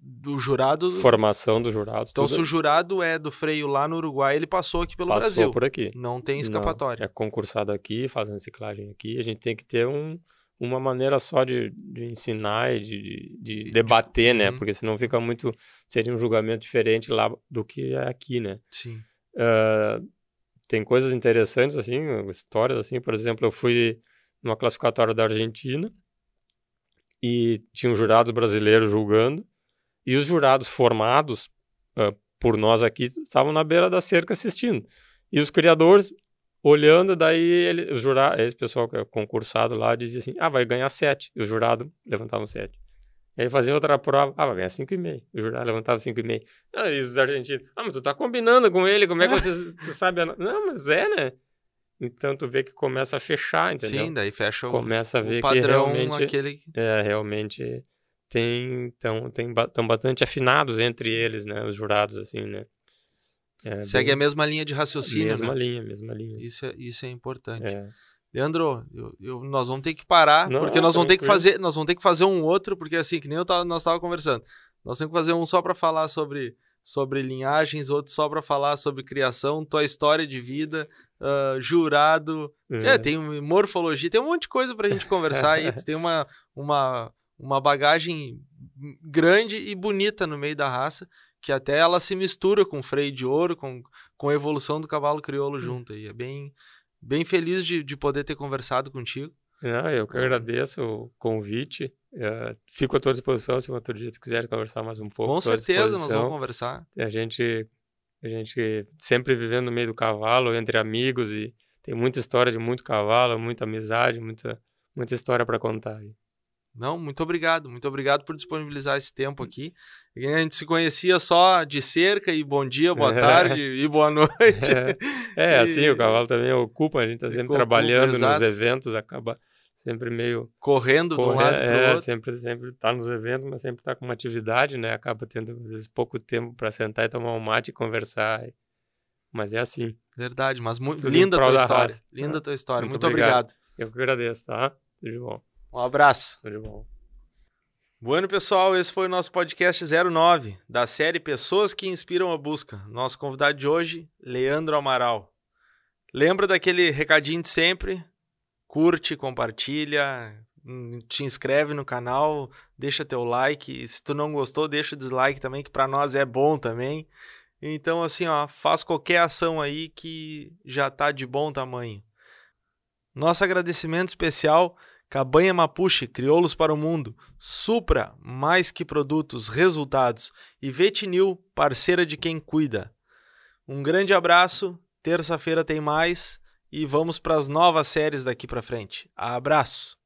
do jurado. Formação dos jurados. Então, se o jurado é do freio lá no Uruguai, ele passou aqui pelo passou Brasil. Passou por aqui. Não tem escapatória. Não, é concursado aqui, fazendo reciclagem aqui. A gente tem que ter um, uma maneira só de, de ensinar e de, de, de debater, de... né? Uhum. Porque senão fica muito. Seria um julgamento diferente lá do que é aqui, né? Sim. Uh, tem coisas interessantes, assim, histórias, assim. Por exemplo, eu fui numa classificatória da Argentina e tinha um jurado brasileiro julgando. E os jurados formados uh, por nós aqui estavam na beira da cerca assistindo. E os criadores olhando, daí ele, o jurado, esse pessoal que é concursado lá dizia assim: ah, vai ganhar sete. E o jurado levantava sete. Aí fazia outra prova, ah, vai ganhar cinco e meio. O jurado levantava cinco e meio. Ah, e os argentinos, ah, mas tu tá combinando com ele, como é que você tu sabe? A... Não, mas é, né? Então tu vê que começa a fechar, entendeu? Sim, daí fecha o, começa a ver o padrão, que realmente aquele... é realmente tem estão tem, tão bastante afinados entre eles, né, os jurados assim, né? É, Segue bem... a mesma linha de raciocínio, mesma né? linha, mesma linha. Isso é, isso é importante. É. Leandro, eu, eu, nós vamos ter que parar, Não, porque nós vamos ter que fazer, nós vamos ter que fazer um outro, porque assim, que nem eu tava, nós tava conversando. Nós temos que fazer um só para falar sobre sobre linhagens, outro só para falar sobre criação, tua história de vida, ah, jurado, é, tem morfologia, tem um monte de coisa pra gente conversar aí, tem uma, uma, uma bagagem grande e bonita no meio da raça, que até ela se mistura com freio de ouro, com, com a evolução do cavalo crioulo junto. E é bem, bem feliz de, de poder ter conversado contigo. Não, eu que agradeço o convite. É, fico à tua disposição se outro dia tu quiser conversar mais um pouco. Com certeza nós vamos conversar. A gente, a gente sempre vivendo no meio do cavalo, entre amigos, e tem muita história de muito cavalo, muita amizade, muita, muita história para contar. Não, muito obrigado. Muito obrigado por disponibilizar esse tempo aqui. A gente se conhecia só de cerca e bom dia, boa tarde e boa noite. É, E- assim, o cavalo também ocupa, a gente está sempre Ocupa, trabalhando exato. nos eventos, acaba sempre meio Correndo de um lado para o é, outro. sempre sempre tá nos eventos, mas sempre tá com uma atividade, né? Acaba tendo às vezes pouco tempo para sentar e tomar um mate e conversar. Mas é assim. Verdade, mas muito linda a tua história. raça. Linda a Ah, tua história. Muito, muito obrigado. obrigado. Eu que agradeço, tá? Tudo de bom. Um abraço. Tudo bom. Bueno, pessoal, esse foi o nosso podcast 09, da série Pessoas que Inspiram a Busca. Nosso convidado de hoje, Leandro Amaral. Lembra daquele recadinho de sempre? Curte, compartilha, hum, te inscreve no canal, deixa teu like. Se tu não gostou, deixa o dislike também, que para nós é bom também. Então, assim, ó, faz qualquer ação aí que já tá de bom tamanho. Nosso agradecimento especial Cabanha Mapuche, Crioulos para o Mundo, Supra, mais que produtos, resultados e Vetinil, parceira de quem cuida. Um grande abraço, terça-feira tem mais e vamos para as novas séries daqui para frente. Abraço!